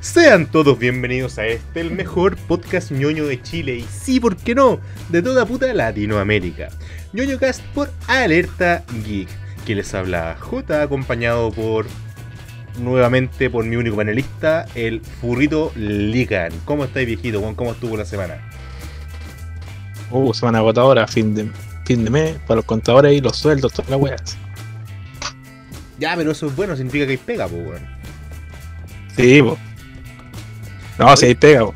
Sean todos bienvenidos a este, el mejor podcast ñoño de Chile y sí, ¿por qué no? De toda puta Latinoamérica. ñoño cast por Alerta Geek, que les habla J, acompañado por nuevamente por mi único panelista, el furrito Ligan. ¿Cómo estáis, viejito? ¿Cómo estuvo la semana? Uh, semana agotadora, fin de, fin de mes, para los contadores y los sueldos, todas las weas. Ya, pero eso es bueno, significa que hay pega, pues, weón. Sí, po. No, sí hay pega.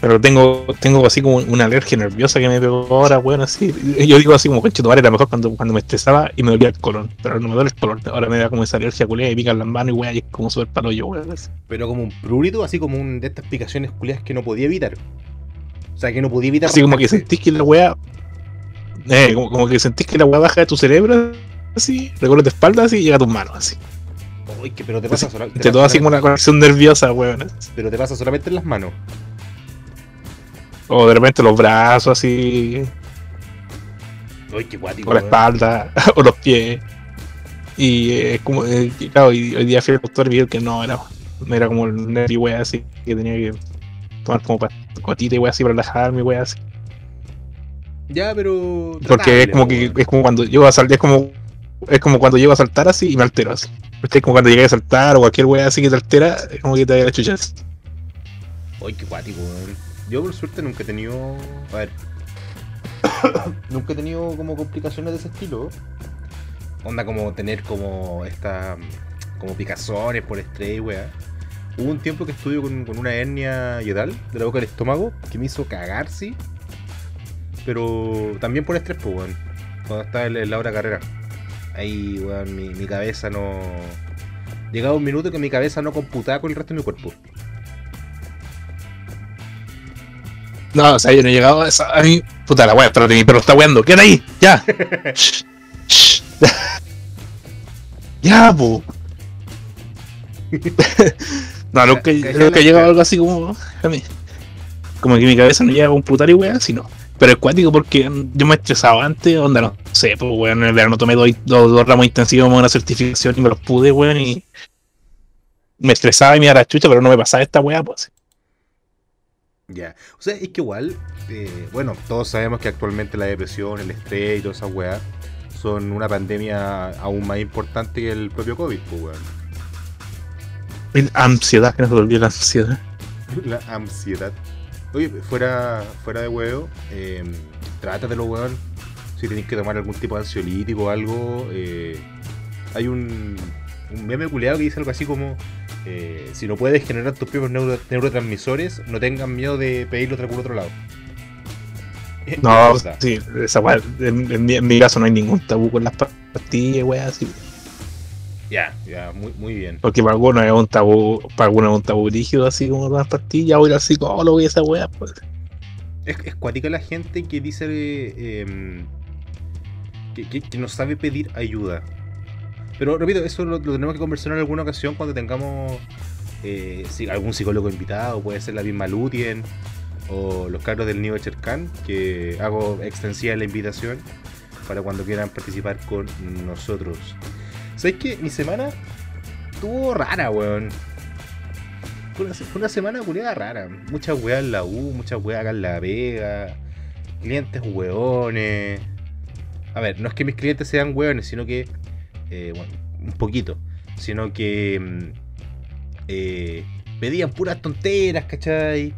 Pero tengo, tengo así como una alergia nerviosa que me pegó ahora, weón, así. Yo digo así como, coche, tu era mejor cuando, cuando me estresaba y me dolía el colon. Pero no me duele el colon. Ahora me da como esa alergia culea y pican las manos y weón, y es como súper palo yo, weón. así. Pero como un prurito, así como un de estas picaciones culiadas que no podía evitar. O sea, que no podía evitar. Así como que sentís que la weá. Eh, como, como que sentís que la weá baja de tu cerebro, así, recorre tu espalda así y llega a tus manos, así. Uy, que- pero te pasa, sola- te Te así como solamente- una conexión nerviosa, weón. Pero te pasa solamente en las manos. O de repente los brazos así, Uy, qué guático. o la weón. espalda, o los pies. Y eh, es como, eh, claro, y hoy día fui al doctor y vi que no, era, era como el nervio, wea, así, que tenía que tomar como gotita y wea así para relajarme, wea, así. Ya, pero. Porque es como que, weón. es como cuando llego a saltar, es como, es como cuando llego a saltar así y me altero así. Es como cuando llegué a saltar o cualquier wea así que te altera, es como que te da la chucha así. Uy, qué guático, weón. Yo por suerte nunca he tenido. A ver. nunca he tenido como complicaciones de ese estilo. Onda como tener como esta. como picazones por estrés, weá. Hubo un tiempo que estuve con, una hernia yedal de la boca del estómago que me hizo cagar, sí. Pero también por estrés, pues, weón. Cuando estaba en, la hora carrera. Ahí, weón, mi, mi cabeza no. Llegaba un minuto que mi cabeza no computaba con el resto de mi cuerpo. No, o sea, yo no he llegado a esa. A mí, puta la wea, espérate, mi perro está weando, quédate ahí, ya. Ya, po. no, nunca, Ca- ca- nunca he llegado a algo así como. A mí. Como que mi cabeza no llega a computar y wea, sino. Pero es cuático porque yo me estresaba antes, onda, no sé, pues weón, en el verano tomé dos, dos, dos ramos intensivos, una certificación y me los pude, weón, y. Me estresaba y me iba a la chucha, pero no me pasaba esta wea, pues. Ya, o sea, es que igual, eh, bueno, todos sabemos que actualmente la depresión, el estrés y todas esas weas son una pandemia aún más importante que el propio COVID, pues weón. La ansiedad, que no se te olvide la ansiedad. La ansiedad. Oye, fuera, fuera de huevo, eh, trátatelo, weón. Si tenéis que tomar algún tipo de ansiolítico o algo, eh, hay un, un meme culeado que dice algo así como: eh, Si no puedes generar tus propios neuro- neurotransmisores, no tengas miedo de pedirlo por otro lado. No, sí, esa en, en mi, en mi caso no hay ningún tabú con las pa- pastillas, weá, así. Ya, ya, muy, muy bien. Porque para algunos es un tabú, para algunos es un tabú rígido, así como las pastillas, o ir al psicólogo y esa weá, pues. Es, es cuática la gente que dice eh, em, que, que- que no sabe pedir ayuda. Pero repito, eso lo, lo tenemos que conversar en alguna ocasión cuando tengamos eh, si- algún psicólogo invitado, puede ser la misma Lutien o los carros del Nido Cherkan, que hago extensiva la invitación para cuando quieran participar con nosotros. ¿Sabes qué? Mi semana estuvo rara, weón. Fue una, una semana culiada rara. Muchas weas en la U, muchas weas acá en la Vega. Clientes weones. A ver, no es que mis clientes sean weones, sino que. eh, bueno, un poquito. Sino que. mm, eh, pedían puras tonteras, ¿cachai?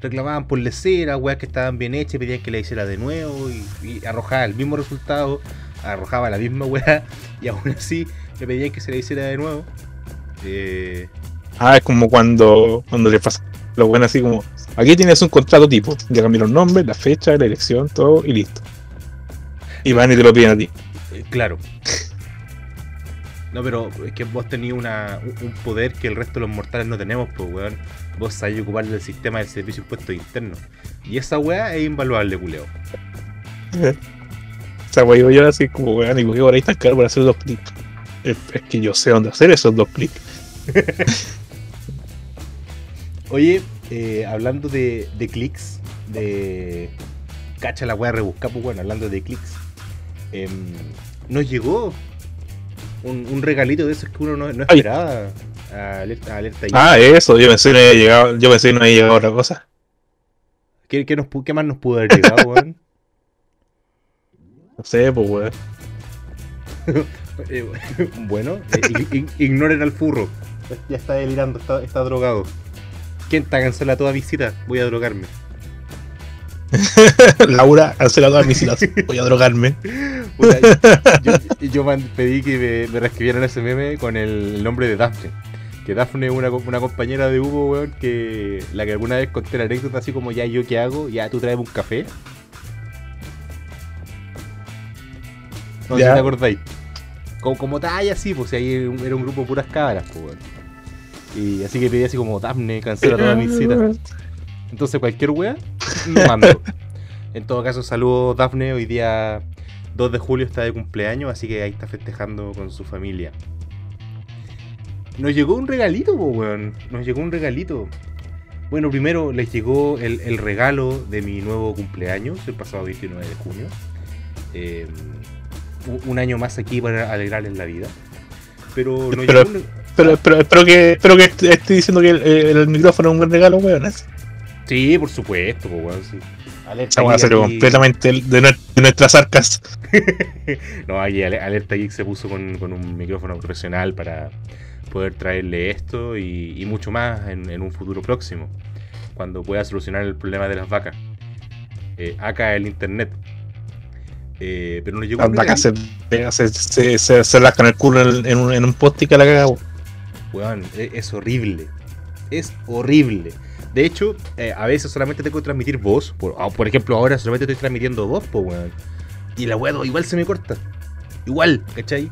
Reclamaban por lecera, weas que estaban bien hechas, pedían que la hiciera de nuevo y, y el mismo resultado, arrojaba la misma wea y aún así le pedían que se la hiciera de nuevo. Eh, Ah, es como cuando, cuando le pasa lo bueno así como, aquí tienes un contrato tipo, ya cambié los nombres, la fecha, la elección, todo y listo. Y van y te lo piden a ti. Eh, Claro. No, pero es que vos tenías una, un poder que el resto de los mortales no tenemos, pues, weón. Vos sabés ocupar el sistema del servicio de impuestos internos. Y esa weá es invaluable, culeo. O sea, wey, yo así como, weón, y ahora ahí tan caro para hacer dos clics. Es, es que yo sé dónde hacer esos dos clics. Oye, eh, hablando de, de clics, de. Cacha la weá rebuscar, pues, bueno, hablando de clics. em, nos llegó un, un regalito de esos que uno no, no esperaba. Alerta, alerta. Ah, eso, yo pensé que no había llegado, yo pensé que no había llegado otra cosa. ¿Qué, qué nos pu- qué más nos pudo haber llegado, weón? No sé, pues weón. Eh, bueno, eh, ig- ig- ignoren al furro. Ya está delirando, está, está drogado. Kenta cancela toda visita, voy a drogarme. Laura, cancela todas mis citas. Voy a drogarme. Yo, pedí que me, me reescribieran ese meme con el nombre de Daphne. Que Daphne es una, una compañera de Hugo, weón, que la que alguna vez conté la anécdota así como ya yo qué hago, ya tú traes un café. No sé si te acordáis. Como, como talla así, pues ahí era un, grupo de puras cabras, pues. Y así que pedí así como Daphne, cancela todas mis citas. Entonces cualquier wea lo mando. En todo caso, saludos Dafne. Hoy día 2 de julio está de cumpleaños, así que ahí está festejando con su familia. Nos llegó un regalito, po, weón. Nos llegó un regalito. Bueno, primero les llegó el, el regalo de mi nuevo cumpleaños, el pasado 29 de junio. Eh, un- año más aquí para alegrarles la vida. Pero nos Pero- llegó Pero, pero espero que, espero que est- esté diciendo que el, el micrófono es un buen regalo, weón. Esa Sí, por supuesto, weón. Sí. Alerta salió aquí- completamente de, nues- de nuestras arcas. No, aquí Ale- Alerta Geek se puso con, con un micrófono profesional para poder traerle esto y, y mucho más en, en un futuro próximo, cuando pueda solucionar el problema de las vacas. Eh, acá el internet. Eh, pero nos llegó un vacas se, se, se, se, se rascan el culo en, en un, en un post y que la cagamos. Weón, e- es, horrible. Es horrible. De hecho, eh, a veces solamente tengo que transmitir voz. Por, ah, por ejemplo, ahora solamente estoy transmitiendo voz, pues, weón. Y la weá igual se me corta. Igual, ¿cachai?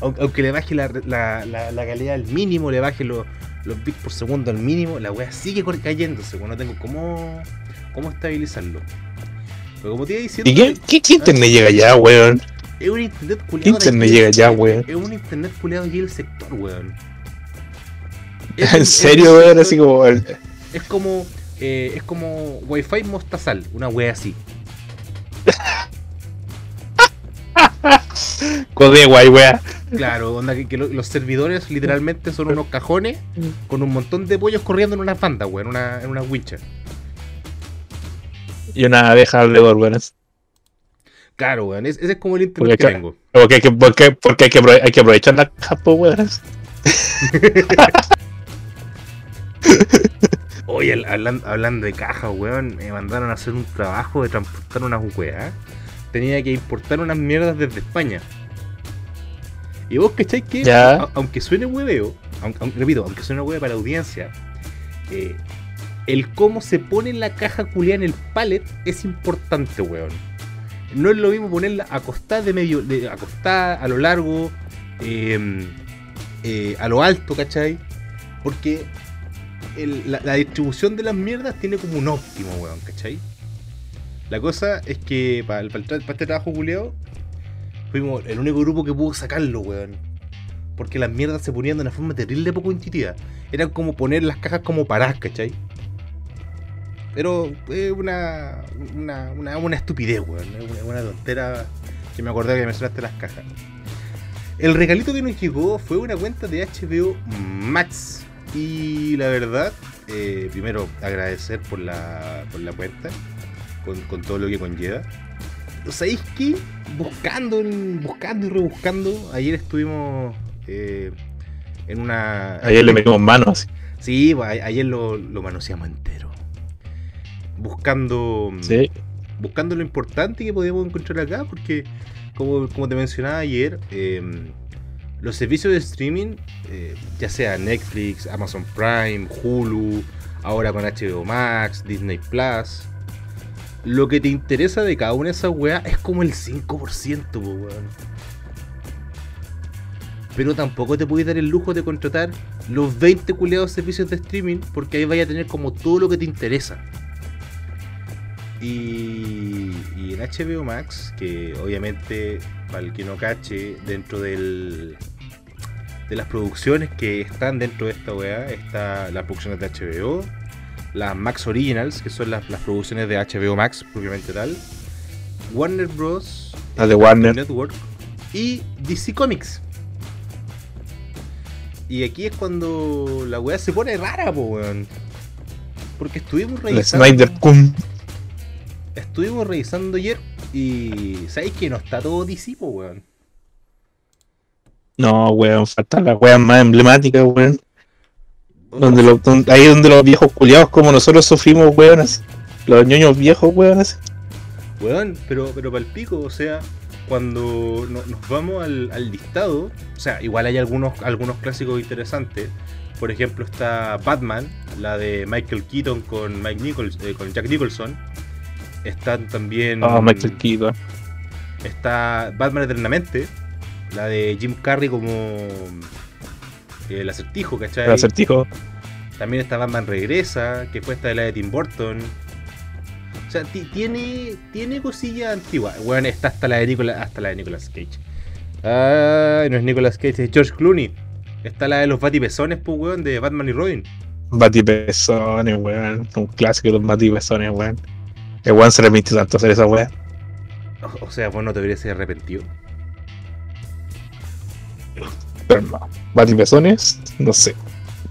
Aun- Aunque le baje la, la, la- la calidad al mínimo, le baje los, los bits por segundo al mínimo, la weá sigue cayéndose, weón. No tengo cómo, cómo estabilizarlo. Pero como te iba diciendo, ¿Y qué, qué, qué internet llega ya, weón? es un internet ¿Qué culiado. internet llega ya, weón? Es un internet culiado aquí del sector, weón. En serio, weón, así como. el- Es como. eh, es como Wi-Fi mostazal, una wea así. Code guay, weón. Claro, onda que, que lo- los servidores literalmente son unos cajones con un montón de pollos corriendo en una banda, weón, en una, en una wincha. Y una abeja alrededor, weón. Claro, weón, es- ese es como el Porque internet que acá- tengo. Porque hay que, porque, porque hay que, hay que aprovechar la capo, weón. Oye, al- hablan- hablando de caja, weón, me mandaron a hacer un trabajo de transportar unas weas. Tenía que importar unas mierdas desde España. Y vos, ¿cachai? Que a- aunque suene hueveo, aunque, aunque- repito, aunque suene hueveo para la audiencia, eh, el cómo se pone la caja culiada en el pallet es importante, weón. No es lo mismo ponerla acostada de medio, acostada a lo largo, eh, eh, a lo alto, ¿cachai? Porque la, distribución de las mierdas tiene como un óptimo, weón, ¿cachai? La cosa es que para este trabajo culiado, fuimos el único grupo que pudo sacarlo, weón. Porque las mierdas se ponían de una forma terrible poco intuitiva. Eran como poner las cajas como paradas, ¿cachai? Pero es una, una, una, una estupidez, weón. Una, una tontera que me acordé que mencionaste las cajas. El regalito que nos llegó fue una cuenta de HBO Max. Y la verdad, eh, primero agradecer por la, por la cuenta, con, con todo lo que conlleva. ¿Sabéis qué? Buscando, buscando y rebuscando, ayer estuvimos eh, en una... Ayer le metimos manos. Sí, pues, ayer lo, lo manoseamos entero. Buscando, Sí. buscando lo importante que podíamos encontrar acá, porque como, como te mencionaba ayer, eh, los servicios de streaming, eh, ya sea Netflix, Amazon Prime, Hulu, ahora con HBO Max, Disney Plus, lo que te interesa de cada una de esas weas es como el 5%, po, weón. Pero tampoco te puedes dar el lujo de contratar los 20 culeados servicios de streaming porque ahí vaya a tener como todo lo que te interesa. Y, y en HBO Max, que obviamente, para el que no cache, dentro del, de las producciones que están dentro de esta weá, está las producciones de HBO, las Max Originals, que son las, las producciones de HBO Max propiamente tal, Warner Bros. La de Warner. Network y DC Comics. Y aquí es cuando la weá se pone rara, po, weón. Porque estuvimos El revisando. Snyder Kun. Estuvimos revisando ayer y. ¿Sabéis que no está todo DC, po, weón? No, weón, faltan las weas más emblemáticas, weón. Donde lo- donde- ahí donde los viejos culiados como nosotros sufrimos, weón, así. Los ñoños viejos, weón, así. Weón, pero, pero para el pico, o sea, cuando no- nos vamos al, al listado, o sea, igual hay algunos, algunos clásicos interesantes. Por ejemplo, está Batman, la de Michael Keaton con, Mike Nichols, eh, con Jack Nicholson. Están también. Ah, Michael Keaton. Está Batman Eternamente, la de Jim Carrey como el acertijo, ¿cachai? El acertijo. También está Batman Regresa, que fue esta de la de Tim Burton. O sea, ti- tiene, tiene cosillas antiguas. Bueno, está hasta la de Nicolas, hasta la de Nicolas Cage. Ah, no es Nicolas Cage, es George Clooney. Está la de los batipezones, pues, weón, de Batman y Robin. Batipezones, weón. Un clásico de los batipezones, weón. El weón se remitió tanto hacer esa wea. O, o sea, vos no te hubieras arrepentido. Pero no. Batipezones, no sé.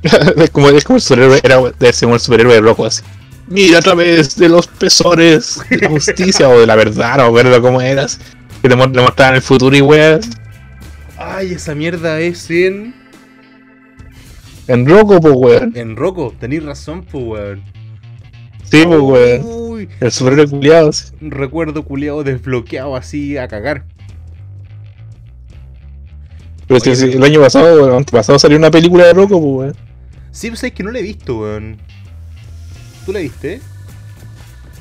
es, como, es como el superhéroe, era debe ser como el superhéroe rojo así. Mira a través de los pezones de la justicia o de la verdad, no me acuerdo cómo eras. Que te te mostraban el futuro y weas. Ay, esa mierda es en. En rojo, pues weón. En Rocco, tenéis razón, pues, weón. Sí, pues weón. Uy, El superhéroe culiado. un recuerdo culiado desbloqueado así a cagar. Pero si- Oye, si el año pasado, o antepasado salió una película de rojo, pues weón. Sí, pues es que no la he visto, weón. ¿Tú la viste?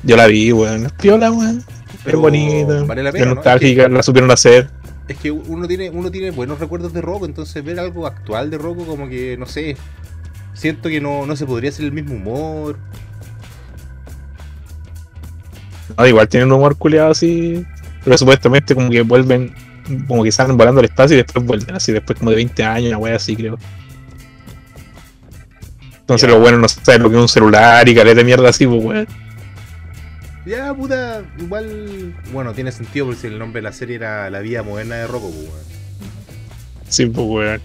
Yo la vi, weón. Es piola, weón. Es Pero bonita. Vale la es pena, ¿no? nostálgica, la supieron hacer. Es que uno tiene, uno tiene buenos recuerdos de Rocco, entonces ver algo actual de Rocco como que, no sé, siento que no, no se podría hacer el mismo humor. No, igual tienen un humor culiado así. Pero supuestamente como que vuelven, como que salen volando al espacio y después vuelven así, después como de 20 años, una wea así creo. Entonces lo bueno no saben lo que es un celular y caleta de mierda así, pues weón. Ya, puta, igual, bueno, tiene sentido porque si el nombre de la serie era La vida moderna de Rocco, pues, weón. Sí, pues weón.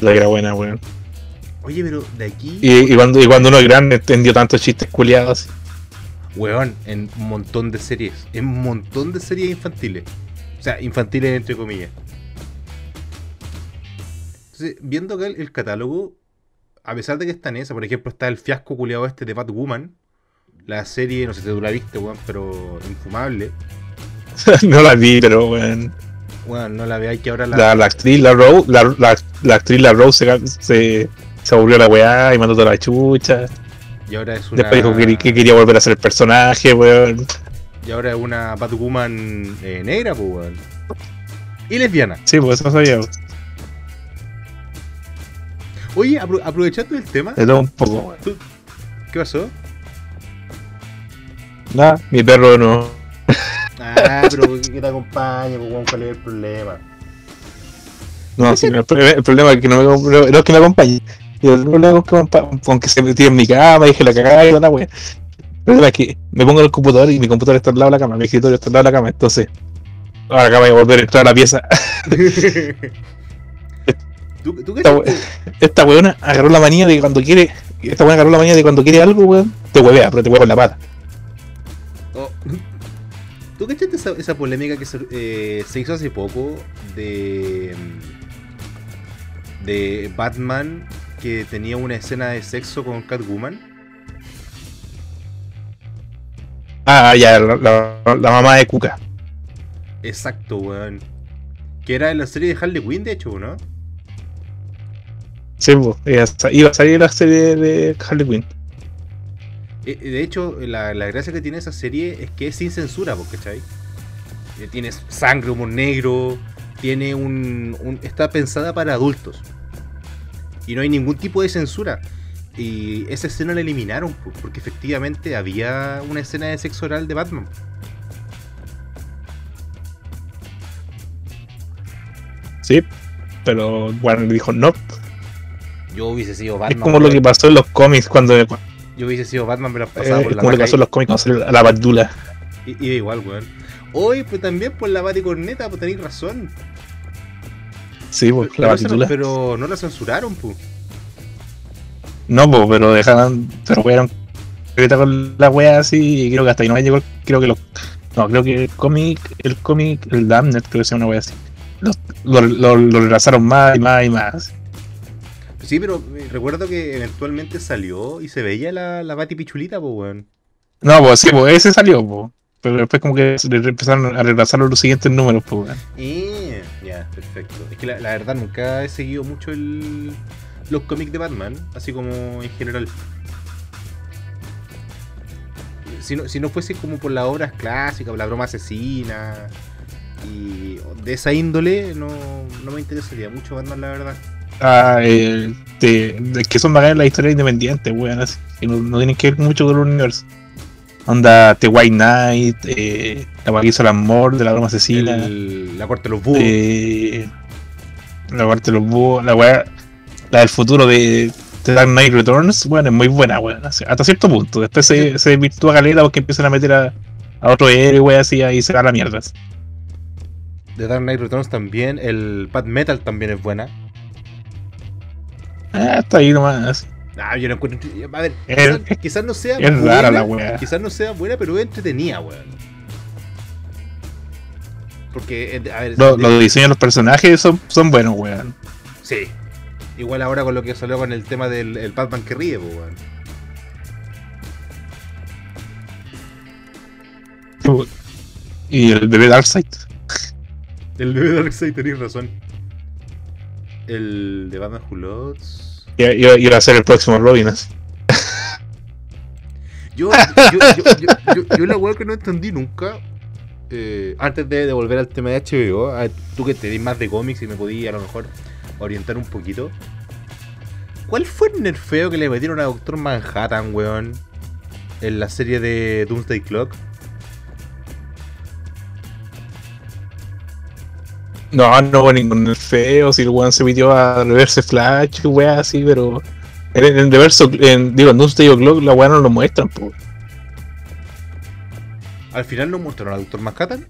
La que era buena, weón. Oye, pero de aquí, Y, y cuando, y cuando uno es grande entendió tantos chistes culiados. Weón, en un montón de series, en un montón de series infantiles. O sea, infantiles entre comillas. Entonces, viendo acá el, el catálogo, a pesar de que está en esa, por ejemplo, está el fiasco culiado este de Batwoman. La serie, no sé si tú la viste, weón, pero infumable. no la vi, pero weón. Bueno, no la veáis que ahora la. La, la actriz, la Rose, la, la, la actriz, la Rose se, se, se aburrió la weá y mandó toda la chucha. Y ahora es una. Después dijo que, que quería volver a ser el personaje, weón. Y ahora es una Batwoman eh, negra, pues, weón. Y lesbiana. Sí, pues eso sabía. weón. Oye, apro- aprovechando el tema, todo un poco. ¿qué pasó? Nada, mi perro no. Ah, pero que te acompañe, pues, weón, ¿cuál es el problema? No, sí, el, problema, el problema es que no me, no es que me acompañe. Y el problema es que, compa- con que se metió en mi cama, dije la cagada y toda la wea. Es que me pongo en el computador y mi computador está al lado de la cama, mi escritorio está al lado de la cama, entonces. Ahora acaba de volver a entrar a la pieza. ¿Tú, tú Esta, cachaste? esta weona agarró la manía de que cuando quiere. Esta weona agarró la manía de que cuando quiere algo, weón, te huevea, pero te hueve con la pata. Oh. ¿Tú cachaste esa, esa polémica que se, eh, se hizo hace poco de. mm, de Batman que tenía una escena de sexo con Catwoman? Ah, ya, la, la- la mamá de Cuca. Exacto, weón. Que era en la serie de Harley Quinn, de hecho, ¿no? Sí, iba a salir la serie de Harley Quinn. Eh, De hecho, la, la gracia que tiene esa serie es que es sin censura, ¿vos ¿cachai? Eh, Tiene sangre, humor negro, tiene un, un- Está pensada para adultos. Y no hay ningún tipo de censura. Y esa escena la eliminaron, po, porque efectivamente había una escena de sexo oral de Batman. Sí, pero Warner dijo no. Yo hubiese sido Es Batman. como lo que pasó en los cómics cuando. eh, Yo hubiese sido Batman, pero pasaba por es la como lo que pasó en los cómics cuando salió a la bandula. y- Iba igual, weón. Hoy, pues también por la baticorneta, pues tenéis razón. Sí, pues, Pero, la batitula. se- pero no la censuraron, pu. No, pues, pero dejaron, pero weón, con la wea así, y creo que hasta ahí no llegó, creo que los, no, creo que el cómic, el cómic, el Damned, creo que se llama una wea así, lo, lo, lo retrasaron más y más y más. Sí, pero eh, recuerdo que eventualmente salió y se veía la, la Bati Pichulita, pues, weón. No, pues sí, pues ese salió, pues, pero después como que se empezaron a retrasar los siguientes números, pues, weón. Eh, perfecto. Es que la, verdad nunca he seguido mucho el, los cómics de Batman, así como en general. Si no, si no fuese como por las obras clásicas, por la broma asesina y de esa índole, no, no me interesaría mucho Batman, la verdad. Ah, eh, de que son bacanas las historias independientes, weón, así, que no, no tienen que ver mucho con el universo. Onda, The White Knight, eh, la wea que hizo el amor de la broma asesina. El- la corte de los búhos. Eh, la parte de los búhos, la weá, la del futuro de, de Dark Knight Returns, bueno, es muy buena, weón. Hasta cierto punto. Después se, se virtúa caleta porque empiezan a meter a, a otro héroe, weón, así, ahí se va a la mierda. De Dark Knight Returns también. El Bad Metal también es buena. Ah, hasta ahí nomás. Ah, yo no encuentro. A ver, Es- quizás, quizás no sea es rara la wea. Quizás no sea buena, pero es entretenida, weón. Porque, eh, a ver, Lo- de- Los diseños de los personajes son, son buenos, weón. sí. Igual ahora con lo que salió con el tema del el Batman que ríe, pues, weón. Y el bebé Darkseid. El bebé Darkseid, tenéis razón. El de Batman Who Loves. Iba, iba- a ser el próximo Robin. así. Yo, yo, la weá que no entendí nunca. eh, antes de, de volver al tema de HBO, tú que te di más de cómics y me podías a lo mejor orientar un poquito. ¿Cuál fue el nerfeo que le metieron a Doctor Manhattan, weón? En la serie de Doomsday Clock. No, no hubo ningún feo, si el weón se metió a reverse flash, weá así, pero en en el reverso, en, digo, en Doomsday Clock la weá no lo muestran, po. Al final no mostraron a Doctor Manhattan.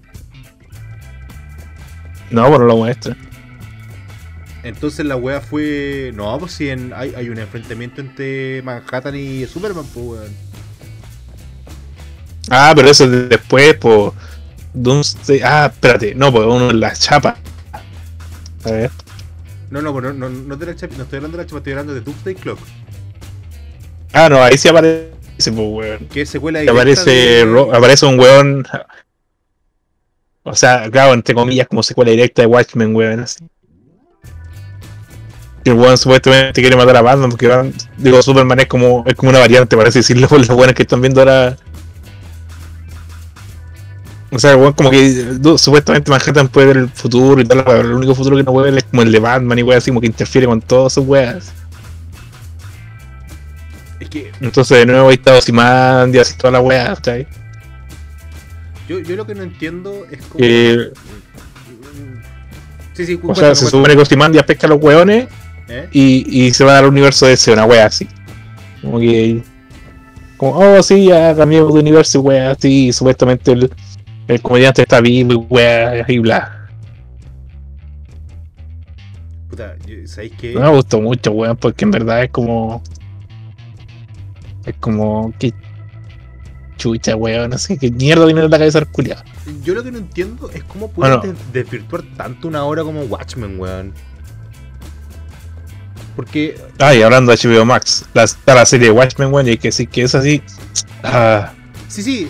No, pues no lo muestran. Entonces la wea fue. No, pues si en- hay, hay un enfrentamiento entre Manhattan y Superman, pues weón. Ah, pero eso es después, po. Doomsday. Ah, espérate, no, pues uno en la chapa. A ver. No, no, no, no, no, de la chapa- no estoy hablando de la chapa, estoy hablando de Doomsday Clock. Ah, no, ahí sí aparece, pues weón. Es secuela aparece, de- aparece un weón. O sea, claro, entre comillas, como secuela directa de Watchmen, weón. Así. Que el weón supuestamente quiere matar a Batman porque van- digo, Superman es como, es como una variante, parece decirlo por los buenos que están viendo ahora. O sea, weón como que supuestamente Manhattan puede ver el futuro y tal, pero el único futuro que no puede ver es como el de Batman y weón así como que interfiere con todas sus weas. Es que Entonces de nuevo ahí está Ozymandias y toda la wea, ¿cachai? yo, yo lo que no entiendo es como. Que- Sí, sí, O cuéntame, sea, se supone que Ozymandias pesca a los hueones ¿Eh? y, y se va al universo de ese, una wea así. Como que. Como, oh, sí, ya cambiamos de universo y wea así. Y supuestamente el, el comediante está vivo y wea y bla. Puta, ¿sabéis qué? No me gustó mucho, weón, porque en verdad es como. Es como. que chucha, weón, así que mierda viene en la cabeza culiado. Yo lo que no entiendo es cómo pueden Bueno. des- desvirtuar tanto una obra como Watchmen, weón. Porque Ah, y hablando de HBO Max, la, está la serie de Watchmen, weón, y hay que decir que es así. Ah, Sí, sí,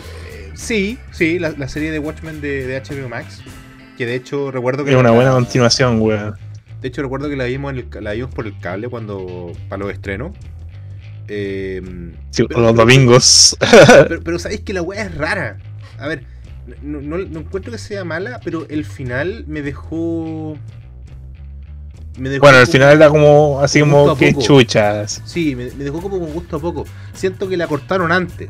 sí, sí, la, la serie de Watchmen de, de HBO Max. Que de hecho recuerdo que. es una la- buena continuación, weón. De hecho recuerdo que la vimos, en el la vimos por el cable cuando. para los estrenos. Eh, Sí, pero- los domingos. Pero, pero sabéis que la weá es rara. A ver, no, no- no encuentro que sea mala, pero el final me dejó. Me dejó Bueno, como- final era como así como que poco. chuchas. Sí, me, me dejó como con gusto a poco. Siento que la cortaron antes.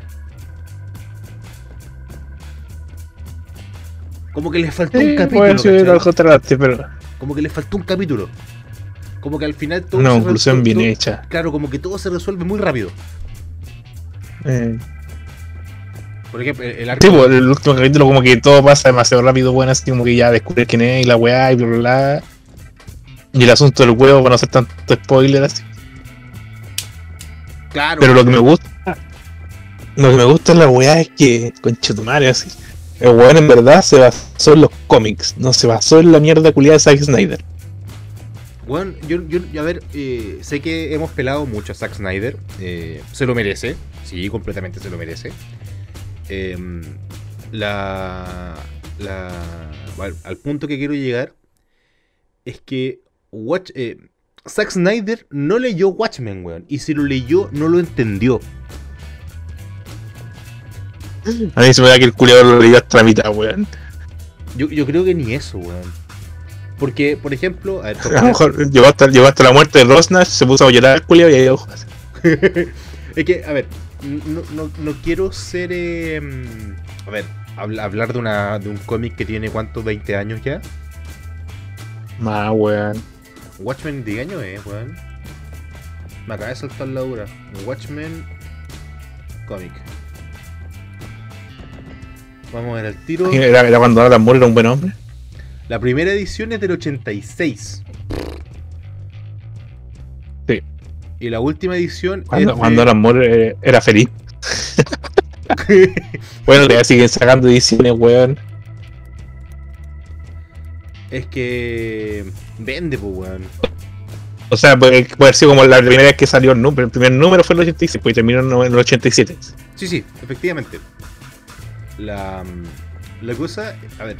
Que le faltó un capítulo. Como que le faltó un capítulo. Como que al final todo. una se conclusión bien todo- hecha. Claro, como que todo se resuelve muy rápido. Eh, Por ejemplo, el, arco. Sí, pues, el último capítulo como que todo pasa demasiado rápido, bueno, así como que ya descubres quién es y la weá y bla bla bla. Y el asunto del huevo, para no hacer tanto spoiler así. Claro. Pero lo que me gusta. Lo que me gusta de la weá es que, conchetumare, así. El weón en verdad se basó en los cómics, no se basó en la mierda culiada de Zack Snyder. Bueno, yo, yo, a ver, eh, sé que hemos pelado mucho a Zack Snyder. eh, se lo merece. Sí, completamente se lo merece. Em, la, la, al, punto que quiero llegar es que Watch, eh, Zack Snyder no leyó Watchmen, weón. Y si lo leyó, no lo entendió. A mí se me da que el culiado lo leyó hasta la mitad, weón. Yo, yo creo que ni eso, weón. Porque, por ejemplo, a ver, por A lo mejor llegó hasta, llegó hasta la muerte de Rosnach, se puso a llorar el culiado y ahí ojo. es que, a ver, no, no, no quiero ser. eh, a ver, habla- hablar de, una, de un cómic que tiene cuántos, 20 años ya. Más, weón. Watchmen, ¿de año es, weón? Me acaba de saltar la dura. Watchmen cómic. Vamos a ver el tiro. Era, era cuando Alan Moore era un buen hombre. La primera edición es del 86. Sí. Y la última edición Cuando, es de- cuando Alan Moore eh, era feliz. Bueno, todavía siguen sacando ediciones, weón. es que vende, pues, weón. O sea, puede, haber sido como la primera vez que salió el número. El primer número fue el 86, pues terminó en el 87. Sí, sí, efectivamente. La, mm, la cosa, a ver,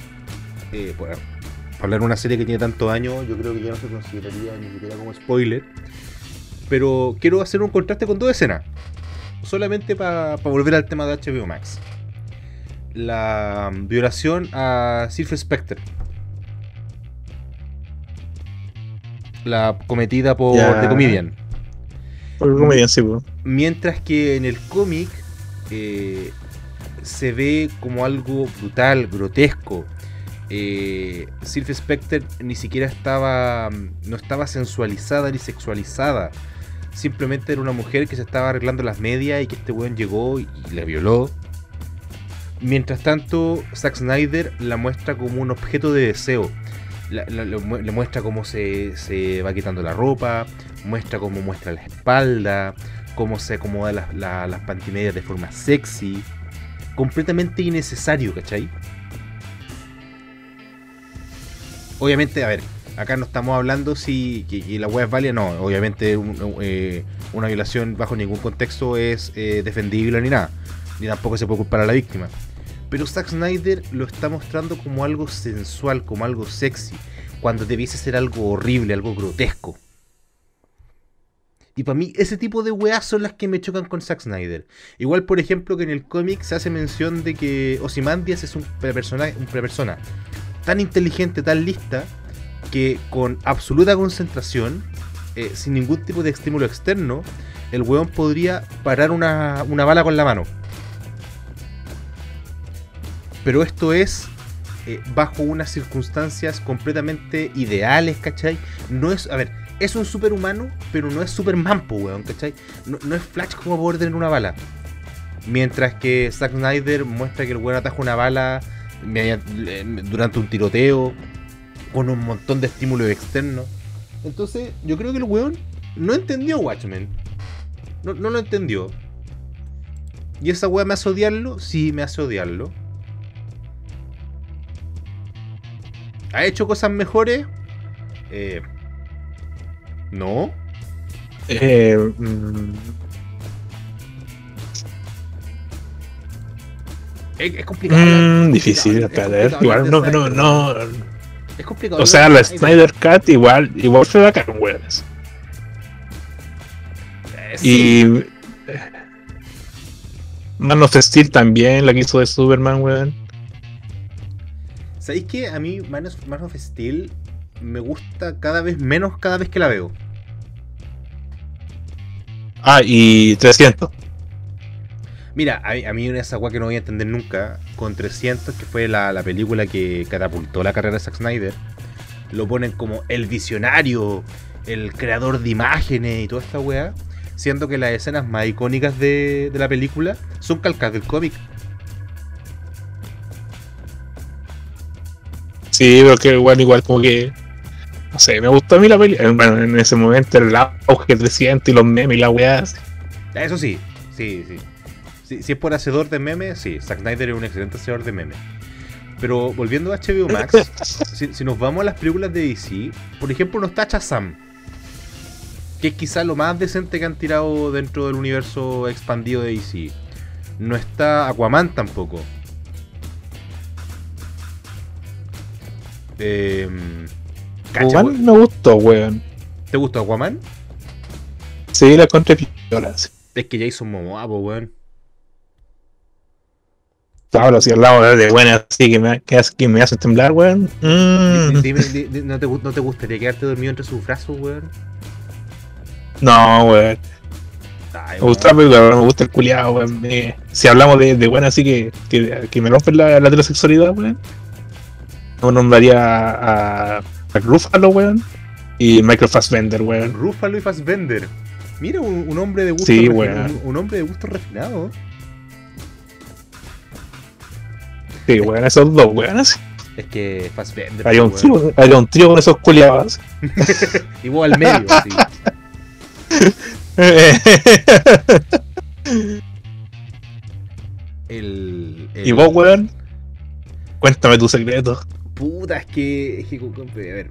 eh, para hablar de una serie que tiene tantos años, yo creo que ya no se consideraría ni siquiera como spoiler. Pero quiero hacer un contraste con dos escenas. Solamente para volver al tema de HBO Max. La mm, violación a Sylvie Spectre. La cometida por. The Comedian. Por comedia, sí, weón. Mientras que en el cómic eh, se ve como algo brutal, grotesco. Eh, Spectre ni siquiera estaba. no estaba sensualizada ni sexualizada. Simplemente era una mujer que se estaba arreglando las medias y que este weón llegó y, la violó. Mientras tanto, Zack Snyder la muestra como un objeto de deseo. Le muestra cómo se, se va quitando la ropa, muestra cómo muestra la espalda, cómo se acomoda las, la- las pantimedias de forma sexy. Completamente innecesario, ¿cachai? Obviamente, a ver, acá no estamos hablando si la web es válida, no, obviamente eh, una violación bajo ningún contexto es eh, defendible ni nada, ni tampoco se puede culpar a la víctima. Pero Zack Snyder lo está mostrando como algo sensual, como algo sexy, cuando debiese ser algo horrible, algo grotesco. Y para mí, ese tipo de weas son las que me chocan con Zack Snyder. Igual, por ejemplo, que en el cómic se hace mención de que Ozymandias es un persona, un persona tan inteligente, tan lista, que con absoluta concentración, eh, sin ningún tipo de estímulo externo, el weón podría parar una, una bala con la mano. Pero esto es eh, bajo unas circunstancias completamente ideales, ¿cachai? No es, a ver, es un superhumano, pero no es Superman, po, weón, ¿cachai? No, no es Flash como poder tener una bala. Mientras que Zack Snyder muestra que el weón ataja una bala durante un tiroteo, con un montón de estímulos externos. Entonces, yo creo que el weón no entendió Watchmen. No, no lo entendió. ¿Y esa weá me hace odiarlo? Sí, me hace odiarlo. ¿Ha hecho cosas mejores? Eh, no. Eh, mm, Es, es complicado. mm, es difícil, complicado, es complicado igual no, no, no. Es complicado. O sea, la de Snyder Cut igual, igual fue bacán, weón. Eh, sí. Y. eh, Man of Steel también la que hizo de Superman, weón. ¿Sabéis que a mí Man of, Man of Steel me gusta cada vez menos cada vez que la veo? Ah, y 300. Mira, a, mí- a mí una esa weá que no voy a entender nunca, con 300, que fue la, la película que catapultó la carrera de Zack Snyder, lo ponen como el visionario, el creador de imágenes y toda esta weá, siendo que las escenas más icónicas de, de la película son calcas del cómic. Sí, pero que igual, igual como que. Sé, me gustó a mí la peli. eh, Bueno, en ese momento el auge creciente y los memes y la weá. Eso sí, sí, sí. Si, si es por hacedor de memes, sí, Zack Snyder es un excelente hacedor de memes. Pero volviendo a HBO Max, si, si nos vamos a las películas de DC, por ejemplo, no está Shazam, que es quizá lo más decente que han tirado dentro del universo expandido de DC. No está Aquaman tampoco. Cacha, Aquaman me gustó, weón. ¿Te gustó Aquaman? Sí, la encontré piola, sí. Es que Jason Momoa, po, weón. Ahora, si hablamos de buenas así que me, que, que me hacen temblar, weón. Mm. Dime, di- di- ¿no, te, gu- ¿No te gustaría quedarte dormido entre sus brazos, weón? No, weón. Ay, Me gusta, pero me gusta el culiado, weón. Me- si hablamos de, de buenas así que, que, que me rompen la, la heterosexualidad, weón. No nombraría a, a, a Ruffalo, weón. Y Michael Fassbender, weón. Rúfalo y Fassbender. Mira, un, un hombre de gusto Sí, refi- weón. un, un hombre de gusto refinado. Sí, weón, esos dos, weón. así. Es que Fassbender. Haría un, trío, haría un trío con esos culiados. Igual al medio, sí. El, el- y vos, weón. Cuéntame tu secreto. Puta, es que. Es que a ver.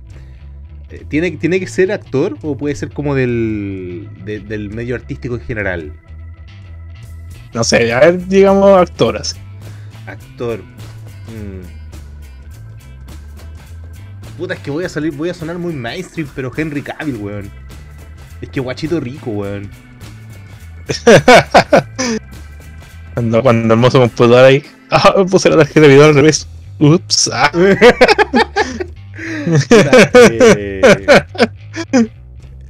Eh, ¿Tiene, ¿Tiene que ser actor o puede ser como del, de- del medio artístico en general? No sé, a ver, digamos actoras. Actor. Mm. Puta, es que voy a salir, voy a sonar muy mainstream, pero Henry Cavill, weón. Es que guachito rico, weón. Cuando, cuando hermoso computador ahí. Ah, me puse la tarjeta de video al revés. Ups. ah. Eh,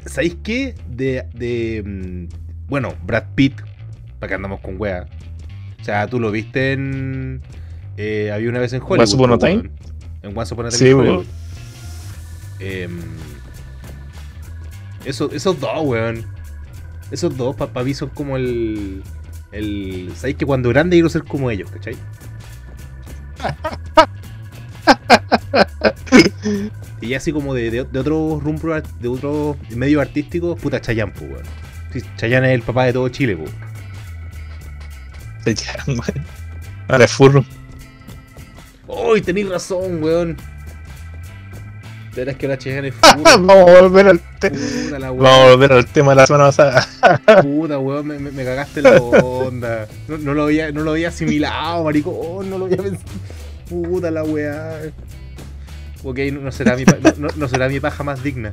¿Sabéis qué? De, de. mm, Bueno, Brad Pitt. Para que andamos con wea. O sea, tú lo viste en. eh, había una vez en Hollywood. Once Upon a Time. En Once Upon a Time. Sí, weón. Eso- esos dos, weón. Esos dos, para mí, son como el. el ¿Sabéis que cuando grande quiero ser como ellos, cachai? Y así como de, de, de otro rumbo, de otro medio artístico, puta Chayanne, po, weón. Sí, es el papá de todo Chile, llaman, weón. Ahora es furro. ¡Uy, tenéis razón, weón! De veras que la es Vamos a volver al, te- puta la vamos a volver al tema de la semana pasada. Puta, weón, me, cagaste la onda. No, no lo había, no lo había asimilado, marico. Oh, no lo había pensado. Puta la weá. Ok, no, será mi, no, será mi paja más digna.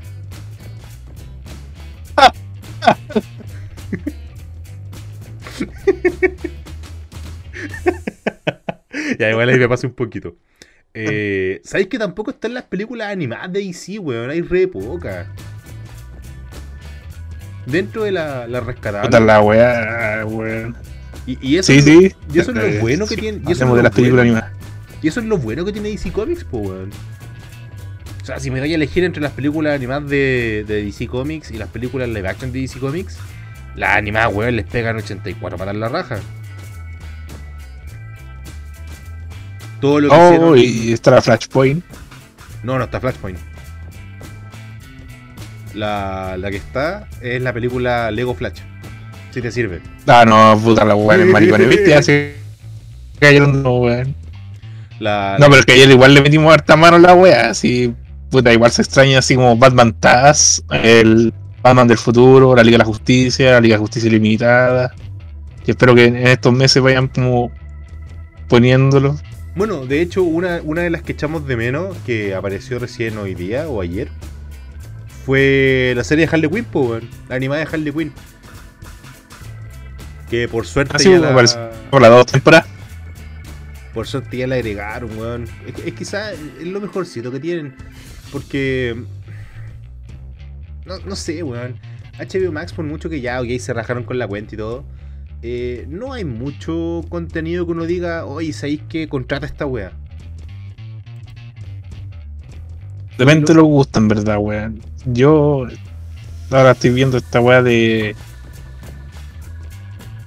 ya, igual ahí me pasé un poquito. Eh, ¿Sabéis que tampoco están las películas animadas de DC, weón? Hay re pocas. Dentro de la, la rescatable. Puta la weá, weón. Y, y eso, Sí, es lo- sí. y eso es lo bueno que tiene. Y eso, de las películas bueno, animadas. y eso es lo bueno que tiene DC Comics, po, weón. O sea, si me doy a elegir entre las películas animadas de, de DC Comics y las películas live action de DC Comics, las animadas, weón, les pegan 84 para dar la raja. Todo lo que Oh, hicieron. y está la Flashpoint. No, no está Flashpoint. La, la que está es la película Lego Flash. Si te sirve. Ah, no, puta la weá, el maricón. ¿Viste? Así cayeron, no, weón. La, No, pero que ayer igual le metimos harta mano a la weá. Así, puta, igual se extraña así como Batman Taz, el Batman del futuro, la Liga de la Justicia, la Liga de Justicia Ilimitada. Y espero que en estos meses vayan como poniéndolo. Bueno, de hecho, una, una de las que echamos de menos, que apareció recién hoy día o ayer, fue la serie de Harley Quinn, weón. La animada de Harley Quinn. Que por suerte Así ya me la. Por las dos temporadas. por suerte ya la agregaron, weón. Es, es quizá es lo mejorcito que tienen. Porque. No, no sé, weón. HBO Max, por mucho que ya, ok, se rajaron con la cuenta y todo. Eh, no hay mucho contenido que uno diga, oye, ¿sabéis que contrata esta wea? Depende de lo gusta, en verdad, weón. Yo ahora estoy viendo esta weá de.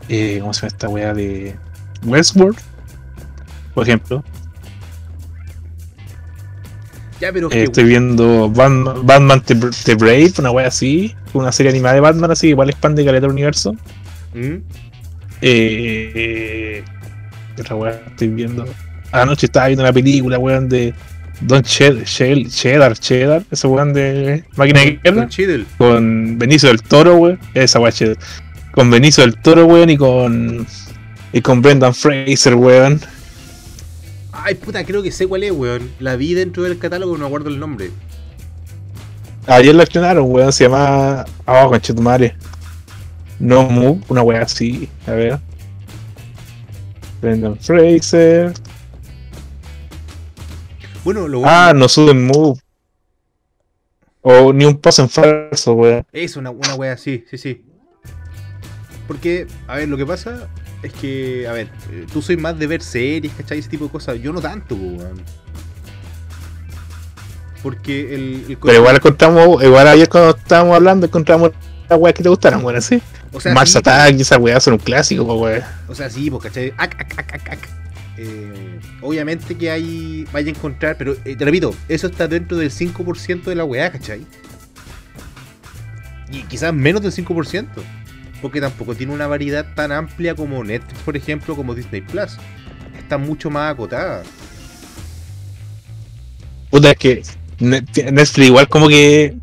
Eh, ¿Cómo se llama esta weá de. Westworld? Por ejemplo. Ya, pero Eh, estoy viendo Batman, Batman The, The Brave, una wea así. Una serie animada de Batman así, igual expande caleta el universo. ¿Mm? Eh, ¿Qué otra wea estoy viendo? Anoche estaba viendo una película, weón, de Don Ched- Shell- Cheddar, Cheddar, ese weón de Máquina de Guerra. Con Benicio del Toro, weón. Esa weá chida. Con Benicio del Toro, weón, y con. Y con Brendan Fraser, weón. Ay, puta, creo que sé cuál es, weón. La vi dentro del catálogo, no acuerdo el nombre. Ayer la estrenaron, weón. Se llama. Oh, conchetumare. No Move, una weá así. A ver. Brendan Fraser. Bueno, lo bueno. Ah, no suben Move. O ni un paso en falso, weón. Es una, una wea así, sí, sí. Porque, a ver, lo que pasa es que, a ver, eh, tú soy más de ver series, ¿cachai? Ese tipo de cosas. Yo no tanto, weón. Porque el, el Pero igual encontramos, igual ayer cuando estábamos hablando, encontramos las weas que te gustaron, weón, así. O sea, Mars sí, Attack y esas weas son un clásico, weón. O sea, sí, pues, ¿cachai? Ac, ac, ac. Eh, obviamente que hay. Vaya a encontrar, pero eh, te repito, eso está dentro del 5% de la weá, ¿cachai? Y quizás menos del 5%. Porque tampoco tiene una variedad tan amplia como Netflix, por ejemplo, como Disney Plus. Está mucho más acotada. Puta, es que Net- Netflix igual como que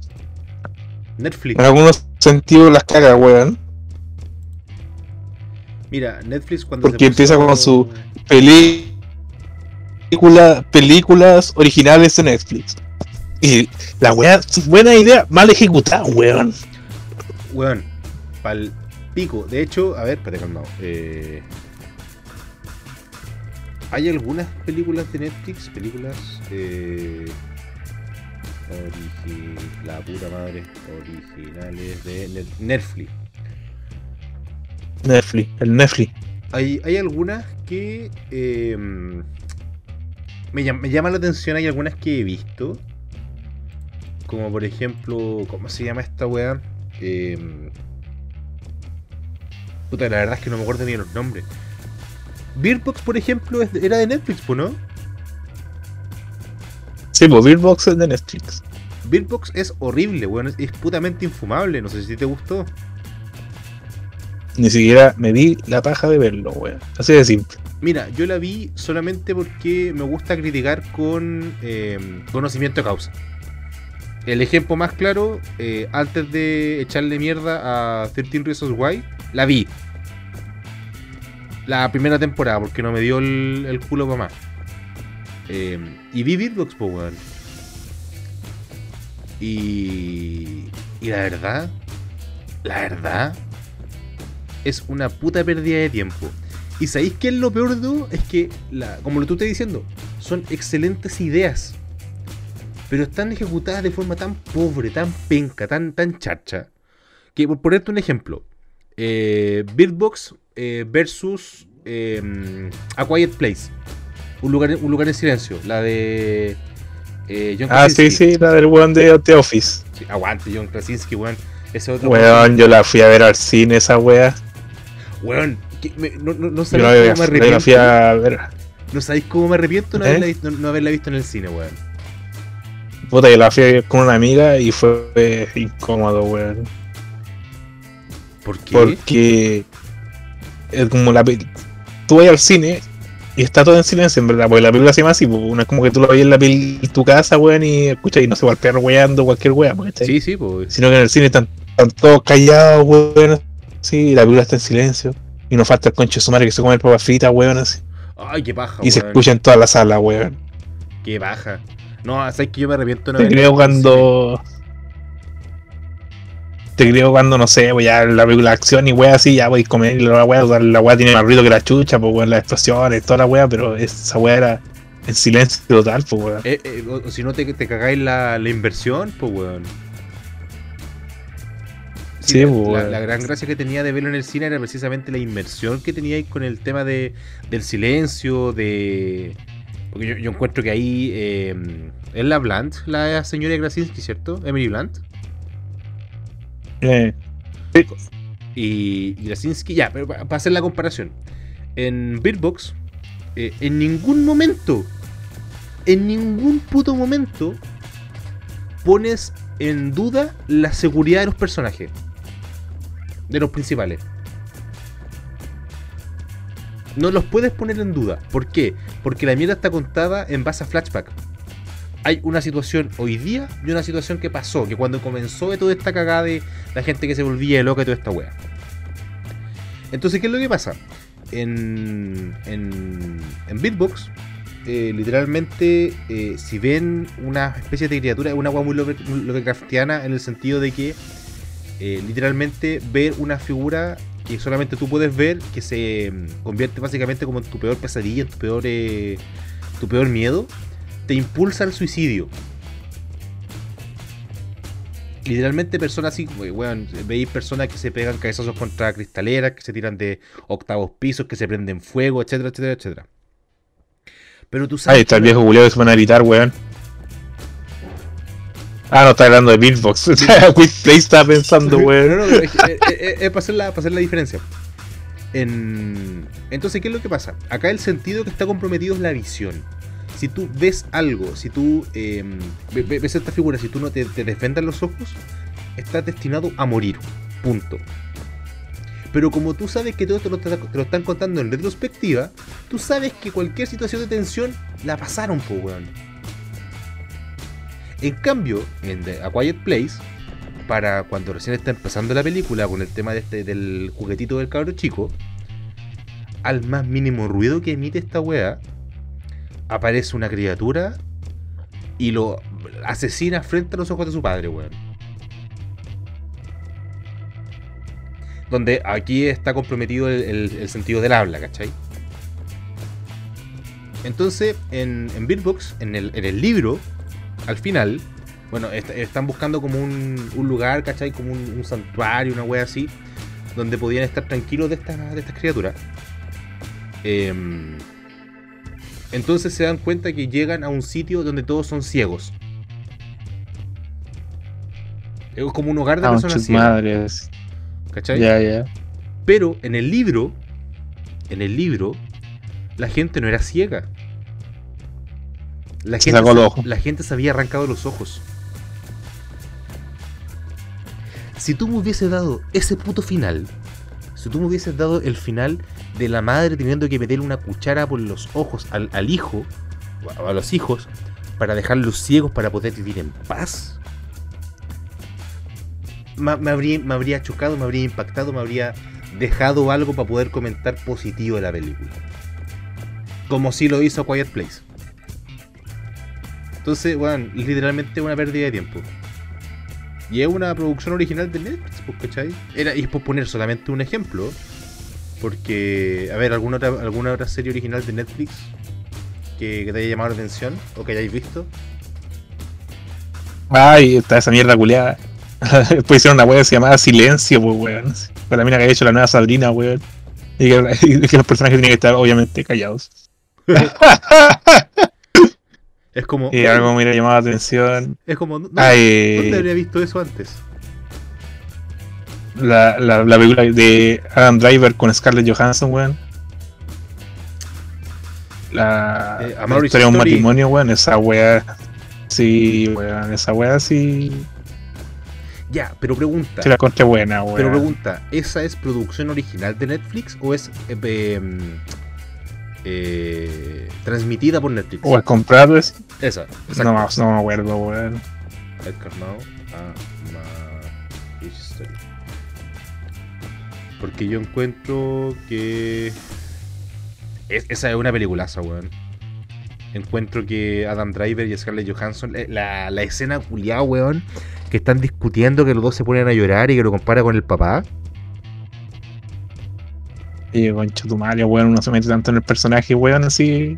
Netflix. en algunos sentidos las caga, weón. Mira, Netflix cuando Porque se empieza con su- Película, películas originales de Netflix. Y la weá, buena idea, mal ejecutada, weón. Weón, pal pico. De hecho, a ver, espérate, calmado. Eh, hay algunas películas de Netflix, películas. Eh, la puta madre, originales de Net- Netflix. Netflix, el Netflix. Hay, hay algunas que eh, me, llam- me llama la atención, hay algunas que he visto. Como por ejemplo, ¿cómo se llama esta weá? Eh, puta, la verdad es que no me acuerdo ni los nombres. Beardbox, por ejemplo, era de Netflix, ¿no? Sí, pues Beatbox es de Netflix. Beardbox es horrible, weón. Es, es putamente infumable. No sé si te gustó. Ni siquiera me di la paja de verlo, weón. Así de simple. Mira, yo la vi solamente porque me gusta criticar con eh, conocimiento de causa. El ejemplo más claro, eh, antes de echarle mierda a 13 Reasons Why, la vi. La primera temporada, porque no me dio el, culo para más. Eh, y vi Beatbox, po, weón. Y. Y la verdad, la verdad, es una puta pérdida de tiempo. Y sabéis qué es lo peor de todo? Es que, la, como lo tú estás diciendo, son excelentes ideas. Pero están ejecutadas de forma tan pobre, tan penca, tan, tan charcha. Que por ponerte un ejemplo, eh, Beatbox eh, versus eh, A Quiet Place. Un lugar, un lugar en silencio. La de eh, John Ah, sí, sí, la del weón de The Office. Sí, aguante, John Krasinski, weón. Ese otro. Weón, yo la fui a ver al cine, esa wea. Weón, que me- no, no, no sabéis cómo me la arrepiento. fui a ver. No sabéis cómo me arrepiento no, ¿Eh? haberla, visto, no haberla visto en el cine, weón. Puta, yo la fui con una amiga y fue eh, incómodo, weón. ¿Por qué? Porque es como la Tú vas al cine y está todo en silencio, en verdad, porque la película se llama así, pues, no es como que tú lo ves en la peli en tu casa, weón, y escuchas y no se va el perro weando cualquier ¿cachai? Sí, sí, pues. Sino que en el cine están, están todos callados, weón, sí, la película está en silencio. Y nos falta el concho de su madre que se come el papas fritas, weón, así. Ay, qué paja, Y se weón. escucha en toda la sala, weón. Qué paja. No, sabes que yo me arrepiento de no Te creo cuando. Te creo cuando, no sé, pues ya la película de acción y wea así, ya voy a comer y la wea, la wea tiene más ruido que la chucha, pues weón, las explosiones, toda la wea, pero esa wea era en silencio total, pues weón. Eh, eh, o si no te, te cagáis la, la inversión, pues, weón. Sí, la, pues, la- gran gracia que tenía de verlo en el cine era precisamente la inmersión que teníais con el tema de, del silencio, de... Porque yo, yo encuentro que ahí eh, es la Blunt, la señora Krasinski, ¿cierto? Emily Blunt. Eh, y, y Krasinski, ya, pero para hacer la comparación. En Beatbox, eh, en ningún momento en ningún puto momento pones en duda la seguridad de los personajes. De los principales. No los puedes poner en duda. ¿Por qué? Porque la mierda está contada en base a flashback. Hay una situación hoy día y una situación que pasó, que cuando comenzó de toda esta cagada de la gente que se volvía loca y toda esta wea. Entonces, ¿qué es lo que pasa? En, en, en Beatbox, eh, literalmente, eh, si ven una especie de criatura, es una agua muy Lovecraftiana en el sentido de que eh, literalmente ver una figura que solamente tú puedes ver, que se mm, convierte básicamente como en tu peor pesadilla, en tu peor, tu peor miedo, te impulsa al suicidio. Literalmente personas así, bueno, veis personas que se pegan cabezazos contra cristaleras, que se tiran de octavos pisos, que se prenden fuego, etcétera, etcétera, etcétera. Pero tú sabes. Ahí está el viejo Julio que se van a gritar, weón. Ah, no, está hablando de Beatbox. Quick Play está pensando, weón. No, no, es, es, para, hacer la, para hacer la diferencia. En... Entonces, ¿qué es lo que pasa? Acá el sentido que está comprometido es la visión. Si tú ves algo, si tú em, ves esta figura, si tú no te, te los ojos, estás destinado a morir. Punto. Pero como tú sabes que todo esto te lo, están contando en retrospectiva, tú sabes que cualquier situación de tensión la pasaron, po, weón. En cambio, en The A Quiet Place, para cuando recién está empezando la película con el tema de este, del juguetito del cabro chico, al más mínimo ruido que emite esta weá, aparece una criatura y lo asesina frente a los ojos de su padre, weón. donde aquí está comprometido el, sentido del habla, ¿cachai? Entonces, en, en Beatbox, en el, libro, al final, bueno, están buscando como un, lugar, ¿cachai? Como un, santuario, una wea así, donde podían estar tranquilos de estas, de estas criaturas. Em, entonces se dan cuenta que llegan a un sitio donde todos son ciegos. Es como un hogar de ah, personas ciegas. Madres. ¿Cachai? Ya, ya. Pero en el libro, en el libro, la gente no era ciega. La, gente, se, la gente se había arrancado los ojos. Si tú me hubieses dado ese puto final, si tú me hubieses dado el final de la madre teniendo que meterle una cuchara por los ojos al, al hijo, o a los hijos, para dejarlos ciegos para poder vivir en paz, me, habría, me habría chocado, me habría impactado, me habría dejado algo para poder comentar positivo de la película. Como si lo hizo Quiet Place. Entonces, bueno, literalmente una pérdida de tiempo. Y es una producción original de Netflix, pues, ¿cachai? Era, y es por poner solamente un ejemplo. Porque, a ver, ¿alguna otra, alguna otra serie original de Netflix que, te haya llamado la atención o que hayáis visto? Ay, está esa mierda culeada. Después hicieron una wea que se llamaba Silencio, pues, weón. Con la mina que había hecho la nueva Sabrina, weón. Y que, los personajes tenían que estar, obviamente, callados. es como. Y algo me llamado la atención. Es como. ¿Dónde, habría visto eso antes? La, la, la, película de Adam Driver con Scarlett Johansson, weón. La, eh, la historia de un matrimonio, weón. Esa wea. Sí, weón. Esa wea sí ya, pero pregunta. Se la conté buena, weón. Pero pregunta, ¿esa es producción original de Netflix o es eh, em, eh, transmitida por Netflix? ¿O es comprado es? Esa, no, no me acuerdo, weón. Porque yo encuentro que. esa es una peliculaza, weón. Encuentro que Adam Driver y Scarlett Johansson, eh, la, la escena culiada, weón, que están discutiendo, que los dos se ponen a llorar y que lo compara con el papá. Y concho tu madre, weón, uno se mete tanto en el personaje, weón, así.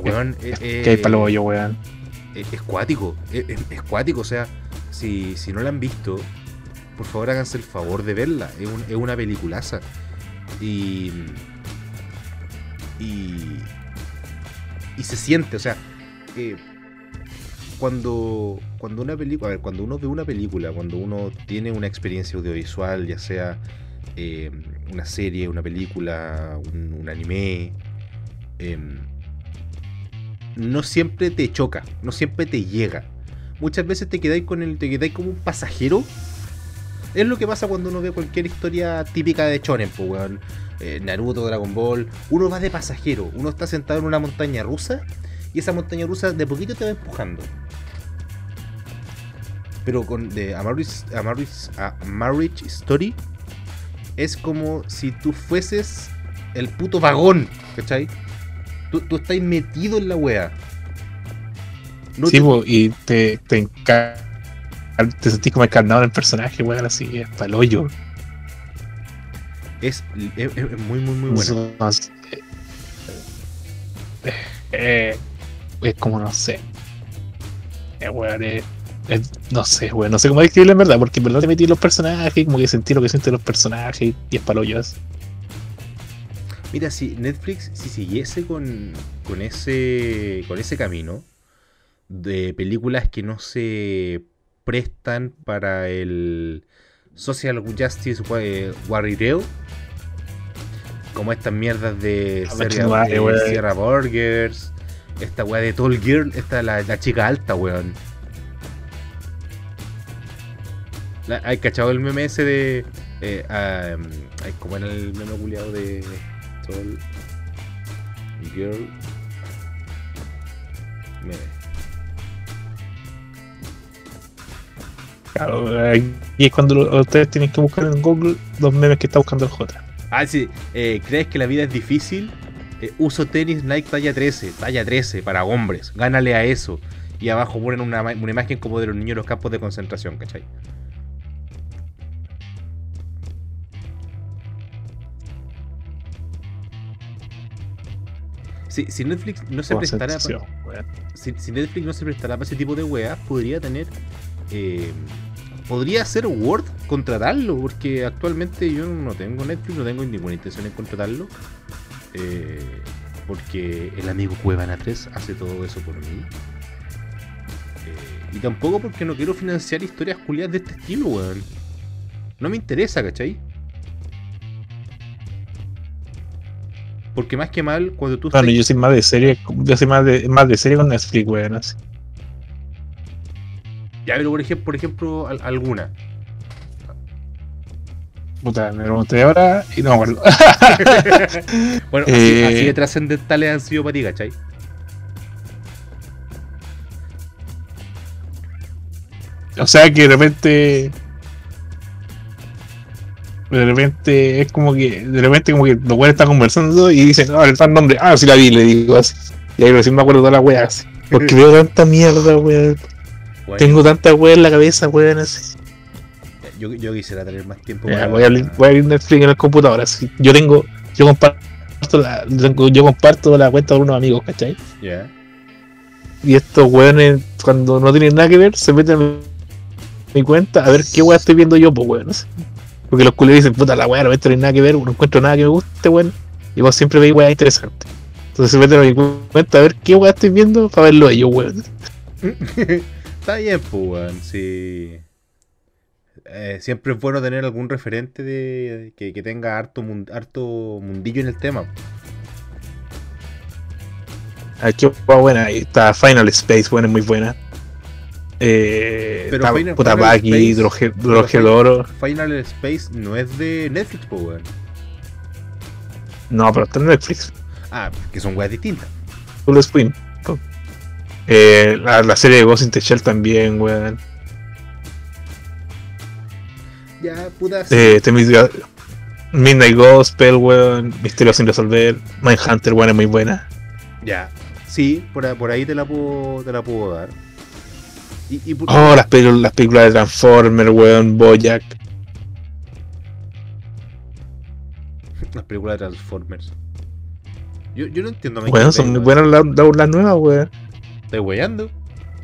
Weón, es, eh, que hay para yo, weón. Es, cuático, es, cuático, o sea, si, si no la han visto, por favor háganse el favor de verla. Es, es una peliculaza. Y. Y. Y se siente, o sea. Eh, cuando, cuando una película, a ver, cuando uno ve una película, cuando uno tiene una experiencia audiovisual, ya sea eh, una serie, una película, un, anime, em, no siempre te choca, no siempre te llega. Muchas veces te quedáis con el, te quedáis como un pasajero. Es lo que pasa cuando uno ve cualquier historia típica de Shonen, pues, weón. Eh, Naruto, Dragon Ball. Uno va de pasajero, uno está sentado en una montaña rusa y esa montaña rusa de poquito te va empujando. Pero con de A Marriage, Marriage Story es como si tú fueses el puto vagón, ¿cachai? Tú, tú estás metido en la wea. No sí, te- y te, te, te sentís como encarnado en el personaje, weón, así, es pa'l hoyo. es, es- es muy, muy, muy buena. Eso, no sé, eh, eh, es como, no sé. Eh, weón, es- es- no sé, weón, no sé cómo describirlo en verdad, porque en verdad te metí los personajes, como que sentí lo que sienten los personajes y es pa'l hoyo. así. Mira, si Netflix, si siguiese con, con ese con ese camino de películas que no se prestan para el social justice eh, warrioreo, como estas mierdas de, Ah. Sierra Burgers, esta weá de Tall Girl, esta la, la chica alta, weón. ¿Hay cachado el meme ese de. Eh, ah, ¿Cómo era el meme culiado de Tall Girl? Meme. Claro, aquí es cuando lo- ustedes tienen que buscar en Google los memes que está buscando el J. Ah, sí. eh, ¿Crees que la vida es difícil? Eh, uso tenis Nike talla 13, talla 13 para hombres. Gánale a eso. Y abajo ponen una imagen como de los niños en los campos de concentración, ¿cachai? Si, si Netflix no se prestara pa- Concentración, weón. si, si Netflix no se prestara para ese tipo de weas, podría tener. eh, podría ser Word contratarlo, porque actualmente yo no tengo Netflix, no tengo ninguna intención en contratarlo. eh, porque el amigo Cuevana 3 hace todo eso por mí. Eh, y tampoco porque no quiero financiar historias culiadas de este estilo, weón. No me interesa, ¿cachai? Porque más que mal, cuando tú Bueno, estás- yo soy más de serie, yo soy más de, más de serie con Netflix, weón. así. Ya, pero por ejemplo, por ejemplo al- alguna. Puta, me pregunté ahora y no me acuerdo. Bueno, así, Eh. así de trascendentales han sido para ti, ¿cachai? o sea que de repente. De repente es como que. De repente como que los weones están conversando y dicen, ah, el fan nombre. Ah, sí la vi, le digo así. Y ahí recién me acuerdo de toda la wea así. Porque veo tanta mierda, weón. Bueno, Tengo tanta wea en la cabeza, weón, así. yo, yo quisiera tener más tiempo Ya, para- voy, a abrir, voy a abrir Netflix en el computador. Así. Yo tengo, yo comparto la, tengo- yo comparto la cuenta con unos amigos, ¿cachai? Ya. Y estos weones, cuando no tienen nada que ver, se meten en mi cuenta a ver qué weá estoy viendo yo, pues weón. Porque los culos dicen, puta la weá, no, hay nada que ver, no encuentro nada que me guste, weón. Y vos siempre veis weá interesante. Entonces se meten a mi cuenta a ver qué weá estoy viendo para verlo ellos, weón. Está bien, pues, weón. Sí. Eh, siempre es bueno tener algún referente de que, que tenga harto, mun- harto mundillo en el tema. A ver qué weá buena. Ahí está Final Space, weón, es muy buena. Eh, Pero Final- puta Baki. Final Space no es de Netflix, weón. No, pero está en Netflix. Ah, que son weas distintas. Full Spin. Eh, la, la serie de Ghost in the Shell también, weón. Ya, puta. Eh, te mis- Midnight Gospel, weón. Misterio sin resolver. Mindhunter, weón, es muy buena. Ya. Sí, por, por ahí te la puedo, te la puedo dar. Y, y por- Oh, las, películas de Transformers, weón. Bojack. las películas de Transformers. Yo, yo no entiendo. Weón, son muy buenas las, nuevas, weón. ¿Estoy weyando?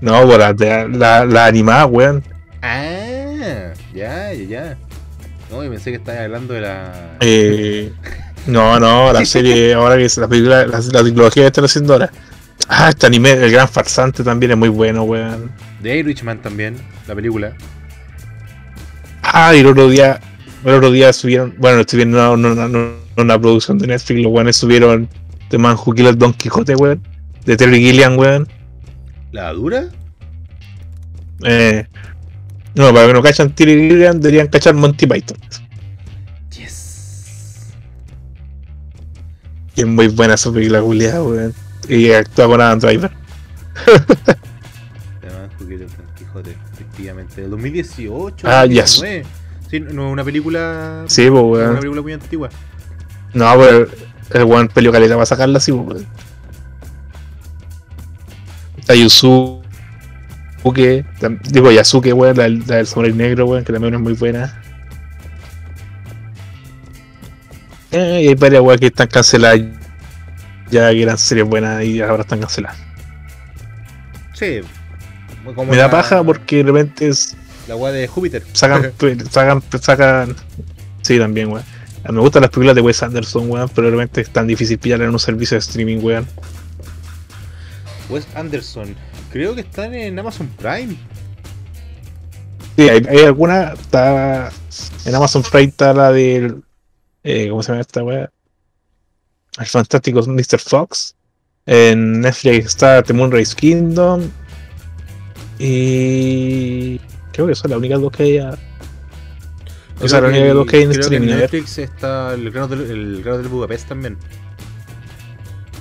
No, weón, las la, la animada, weón. Ah, ya, ya, ya. No, y pensé que estabas hablando de la. Eh, no, no, la serie ahora que es la película, la, la trilogía que están haciendo ahora. Ah, este anime, El Gran Farsante también es muy bueno, weón. De Irishman también, la película. Ah, y el otro día, el otro día subieron, bueno, estoy viendo una, una, una- producción de Netflix, los weones subieron The Man Who Killed Don Quijote, weón. de Terry Gilliam, weón. ¿La dura? Eh, no, para que no cachan Terry Gilliam, deberían cachar Monty Python. Yes. Y es muy buena esa película, culiada, weón. Y actúa con Adam Driver. Además, porque Don Quijote, efectivamente. Del 2018. Ah, yes. 2019. Sí, no es una película. Sí, pues, weón. una película muy antigua. No, pues el weón peleó caleta para sacarla así, weón. Está Yusuke, digo Yasuke, weón, la, del- la del samurai negro, weón, que también es muy buena. Eh, y hay varias weón que están canceladas ya que eran series buenas y ahora están canceladas. Sí. Como Me da la- paja porque de repente es- La weá de Júpiter. sacan, sacan, sacan, sí también, weón. Me gustan las películas de Wes Anderson, weón, pero de repente es tan difícil pillar en un servicio de streaming, weón. Wes Anderson. Creo que están en Amazon Prime. Sí, hay, hay alguna. Está. En Amazon Prime está la del. eh, ¿Cómo se llama esta weá? El fantástico Mr. Fox. En Netflix está The Moonrise Kingdom. Y. Creo que son las únicas dos que hay. a- O sea, las únicas dos que hay en creo que streaming. en. Netflix está el grano del, el grano del Budapest también.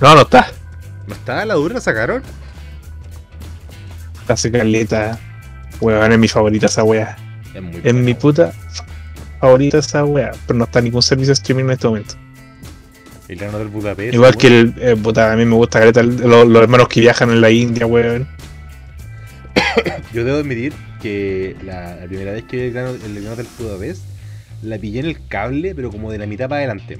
No, no está. ¿No está? ¿La dura sacaron? Hace caleta. Weón, es mi favorita esa weá. Es muy Es buena, mi puta favorita esa weá. Pero no está en ningún servicio de streaming en este momento. El grano del Budapest. Igual weón. que el, eh, puta, a mí me gusta el- los, los hermanos que viajan en la India, weón. Yo debo admitir que la, la primera vez que vi el grano, el del Budapest, la pillé en el cable, pero como de la mitad para adelante.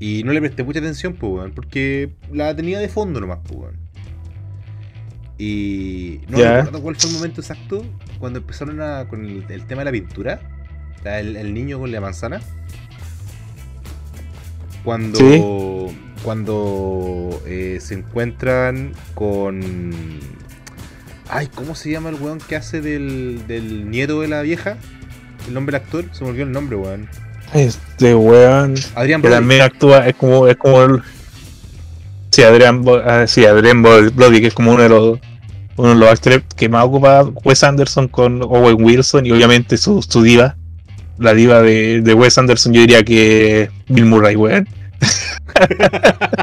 Y no le presté mucha atención, pues, weón, porque la tenía de fondo nomás, pues, weón. Y no Ya. recuerdo cuál fue el momento exacto cuando empezaron a, con el, el tema de la pintura. El niño con la manzana. Cuando, Sí. cuando eh, se encuentran con... Ay, ¿cómo se llama el weón que hace del, del nieto de la vieja? El nombre del actor, se me olvidó el nombre, weón. Este weón. Adrián Que Brody. también actúa, es como, es como el. Sí, Adrián, ah, sí, Adrián Brody, que es como uno de los uno de los actores que más ocupa Wes Anderson con Owen Wilson y obviamente su, su diva. La diva de, de Wes Anderson, yo diría que Bill Murray, weón.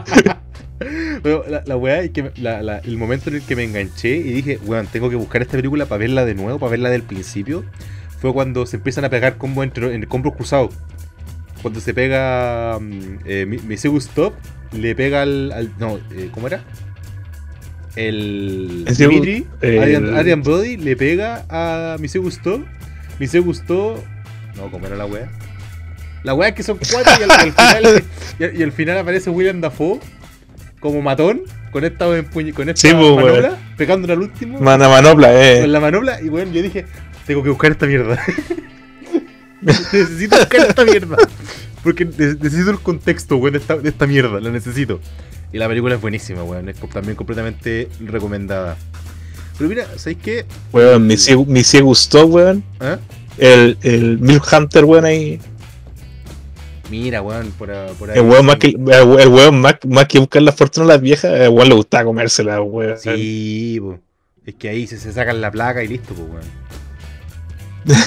Pero la, la weá es que la- la- el momento en el que me enganché y dije, weón, tengo que buscar esta película para verla de nuevo, para verla del principio, fue cuando se empiezan a pegar combos entre en combos cruzados. Cuando se pega mm, eh, Mi- Misegu Stop, le pega al. al- no, eh, ¿cómo era? El. Dimitri, el- Adrian, Adrian Brody le pega a Misegu Stop. Misegu Stop. No, ¿cómo era la weá? La weá es que son cuatro y al, al final, y, al- y al final aparece William Dafoe como matón, en puño, con esta Sí, pues, manopla, pegándole al último Mana manopla, con eh. la manopla. Y bueno, yo dije, tengo que buscar esta mierda. necesito buscar esta mierda. Porque ne- necesito el contexto, weón, de esta, de esta mierda, la necesito. Y la película es buenísima, weón, es también completamente recomendada. Pero mira, ¿sabéis qué? Weón, me sí, me sí gustó, weón. ¿Ah? El, el Milk Hunter, weón, ahí. Mira, weón, por, a- por ahí. El weón, más que, el weón más, más que buscar la fortuna a las viejas, el weón le gustaba comérsela, weón. Sí, po. Es que ahí se, se sacan la placa y listo, pues, weón.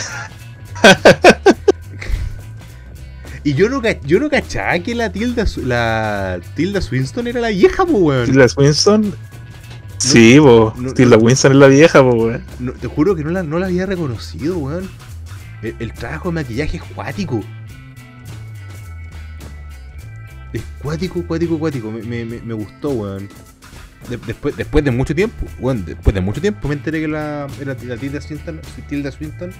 y yo no, yo no cachaba que la Tilda, la Tilda Swinston era la vieja, pues, weón. Tilda Winston. Sí, po. no- Tilda no- Winston es la vieja, po, weón. No, te juro que no la, no la había reconocido, weón. El, el trabajo de maquillaje es cuático. Es cuático, cuático, cuático. Me, me- me- gustó, weón. De- después, después de mucho tiempo, weón, después de mucho tiempo me enteré que la, la Tilda Swinton, Tilda Swinton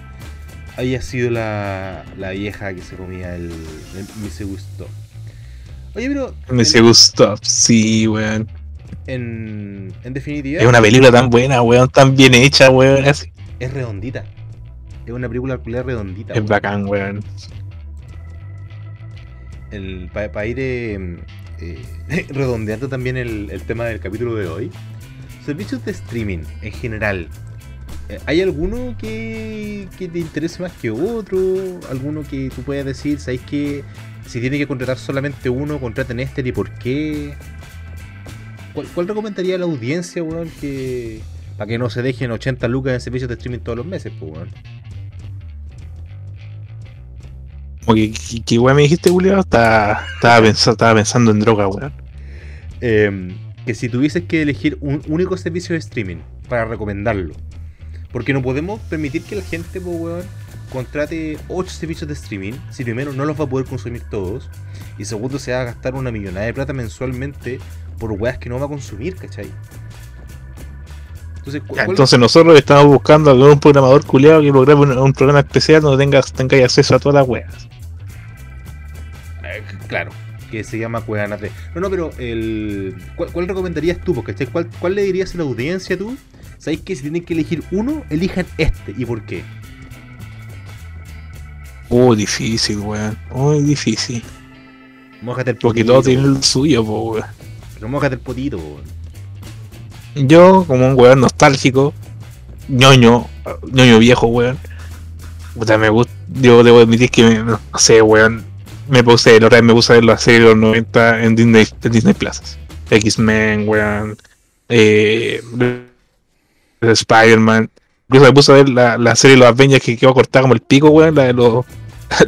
había sido la, la vieja que se comía el, el Me se gustó. Oye, pero Me se gustó. Sí, weón. en, en definitiva Es una película tan buena, weón, tan bien hecha, weón. Es, es redondita. Es una película redondita. es weón. bacán, weón. para ir eh, eh, redondeando también el, el tema del capítulo de hoy, servicios de streaming en general. eh, ¿Hay alguno que, que te interese más que otro? ¿Alguno que tú puedas decir, sabéis que si tiene que contratar solamente uno, contraten este y por qué? ¿Cuál, cuál recomendaría a la audiencia, weón, que. para que no se dejen 80 lucas en servicios de streaming todos los meses, pues, weón? Como que, que, que weón me dijiste, Julio, estaba, estaba, pensando, estaba pensando en droga, weón. Eh, que si tuvieses que elegir un único servicio de streaming para recomendarlo, porque no podemos permitir que la gente, pues, weón, contrate 8 servicios de streaming, si primero no los va a poder consumir todos, y segundo se va a gastar una millonada de plata mensualmente por weas que no va a consumir, ¿cachai? Entonces, cu- Ya, ¿cuál- entonces nosotros estamos buscando algún programador culiado que programe un, un programa especial donde tengas tengáis acceso a todas las weas. Claro, que se llama Cuevana 3. No, no, pero el, ¿cuál, cuál recomendarías tú? Porque, ¿cachai? ¿Cuál, ¿Cuál le dirías a la audiencia tú? ¿Sabéis que si tienen que elegir uno, elijan este? ¿Y por qué? Oh, difícil, weón. Muy difícil. Mójate el Porque potito. todos tienen lo suyo, po, weón. Pero mójate el potito, po, weón. Yo, como un weón nostálgico, ñoño, ñoño viejo, weón. Puta, me gusta. Yo debo admitir que, me- no sé, weón. Me puse, la otra vez me puse a ver la serie de los 90 en Disney, en Disney Plus. X-Men, weón. Eh, Spider-Man. Incluso me puse a ver la, la serie de los Avengers que quedó cortada como el pico, weón. La de los,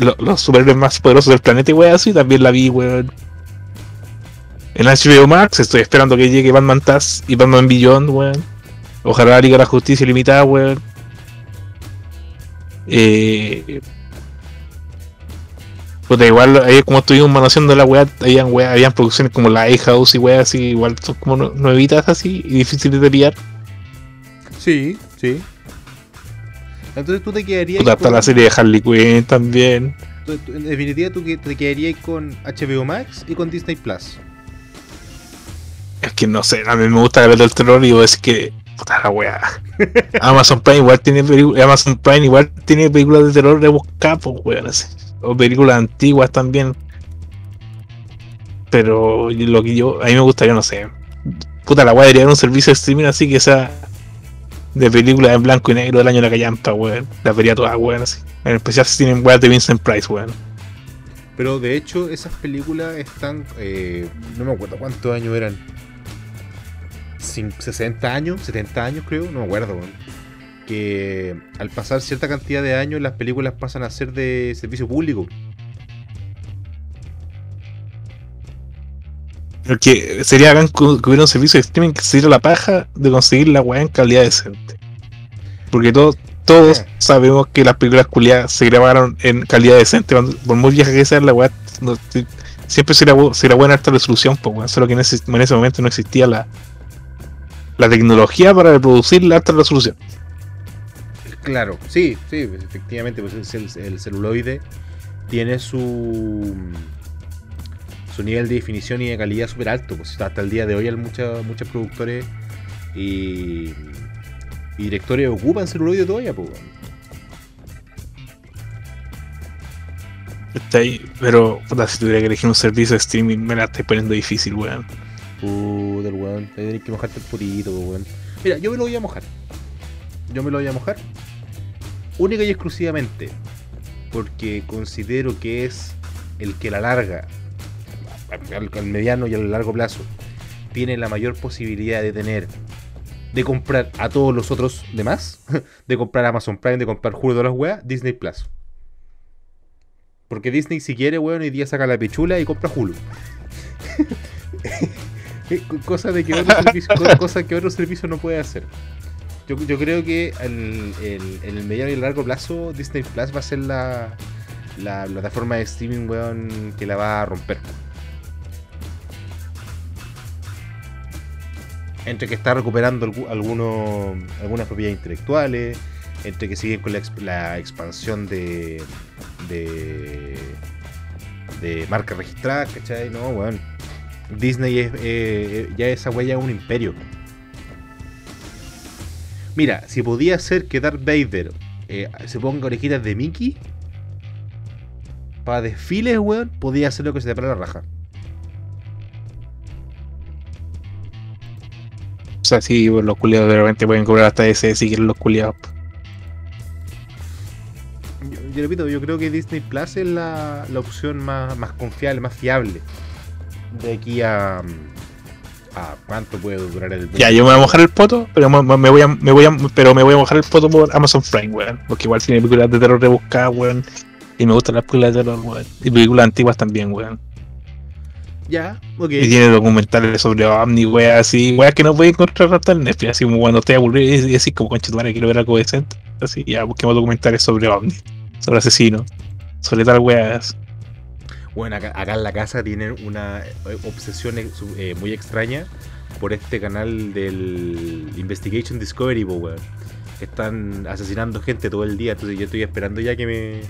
los, superhéroes más poderosos del planeta, weón. Así también la vi, weón. En HBO Max estoy esperando que llegue Batman Taz y Batman Beyond, weón. Ojalá la Liga de la Justicia Ilimitada, weón. Eh... Puta, igual como estuvimos manoseando la weá, habían, weá, habían producciones como la A-House y weá así, igual son como nue- nuevitas así y difíciles de pillar. Sí, sí. Entonces tú te quedarías. Puta, hasta con- la serie de Harley Quinn también. En definitiva, tú te quedarías con HBO Max y con Disney Plus. Es que no sé, a mí me gusta ver el terror y es que. Puta la weá. Amazon Prime igual tiene películas. Amazon Prime igual tiene películas de terror de buscar, pues weón. así. O películas antiguas también. Pero lo que yo. A mí me gustaría, no sé. Puta la weá debería haber un servicio de streaming así que sea. De películas en blanco y negro del año de la callampa, weón. Las vería todas, weón. En especial si tienen weas de Vincent Price, weón. Pero de hecho, esas películas están. eh, no me acuerdo cuántos años eran. Cin- 60 años, 70 años creo, no me acuerdo. weón. Que al pasar cierta cantidad de años, las películas pasan a ser de servicio público. Porque sería bacán que hubiera un servicio de streaming que se diera la paja de conseguir la weá en calidad decente. Porque todos, todos sabemos que las películas culiadas se grabaron en calidad decente. cuando- por muy vieja que sea la weá, no- siempre será, será buena alta resolución, pues. Solo que en ese, en ese momento no existía la, la tecnología para reproducir la alta resolución. Claro, sí, sí, efectivamente, pues es el, el celuloide tiene su su nivel de definición y de calidad súper alto. Pues hasta el día de hoy hay muchos muchos productores y, y directores ocupan celuloide todavía, pues. Está ahí, pero puta, si tuviera que elegir un servicio de streaming, me la estoy poniendo difícil, weón. Puta weón, tenés que mojarte el purito, weón. Mira, yo me lo voy a mojar. Yo me lo voy a mojar. Única y exclusivamente. Porque considero que es el que a la larga, al, al mediano y al largo plazo, tiene la mayor posibilidad de tener, de comprar a todos los otros demás, de comprar Amazon Prime, de comprar Hulu de las weas, Disney Plus. Porque Disney si quiere, weón, hoy día saca la pichula y compra Hulu. Eh, cosa de que otro servicio, co- cosa que otro servicio no puede hacer. Yo, yo creo que el- el- en el mediano y largo plazo Disney Plus va a ser la, la plataforma de streaming weón, que la va a romper. Entre que está recuperando algu- alguno- algunas propiedades intelectuales, entre que siguen con la, la expansión de, de, de marcas registradas, ¿cachai? No, weón. Disney es, eh, ya esa huella es un imperio. Mira, si podía ser que Darth Vader eh, se ponga orejitas de Mickey para desfiles, weón, podía hacer lo que se le para la raja. O sea, sí, pues, los culiados de repente pueden cobrar hasta ese si quieren los culiados. Yo, yo repito, yo creo que Disney Plus es la, la opción más, más confiable, más fiable de aquí a, Ah, ¿cuánto puede durar el Ya, yo me voy a mojar el poto, pero me, me voy a, me voy a, pero me voy a mojar el poto por Amazon Prime, weón. Porque igual tiene películas de terror rebuscadas, weón. Y me gustan las películas de terror, weón. Y películas antiguas también, weón. Ya, ok. Y tiene documentales sobre ovni, weón, así, weón, que no puede encontrar hasta en Netflix. Así como cuando estoy aburrido y así como concha tu madre, quiero ver algo decente. Así, ya, busquemos documentales sobre ovni, sobre asesinos, sobre tal weas. Bueno, acá, acá en la casa tienen una eh, obsesión eh, muy extraña por este canal del Investigation Discovery, po, weón. Están asesinando gente todo el día. Entonces yo estoy esperando ya que me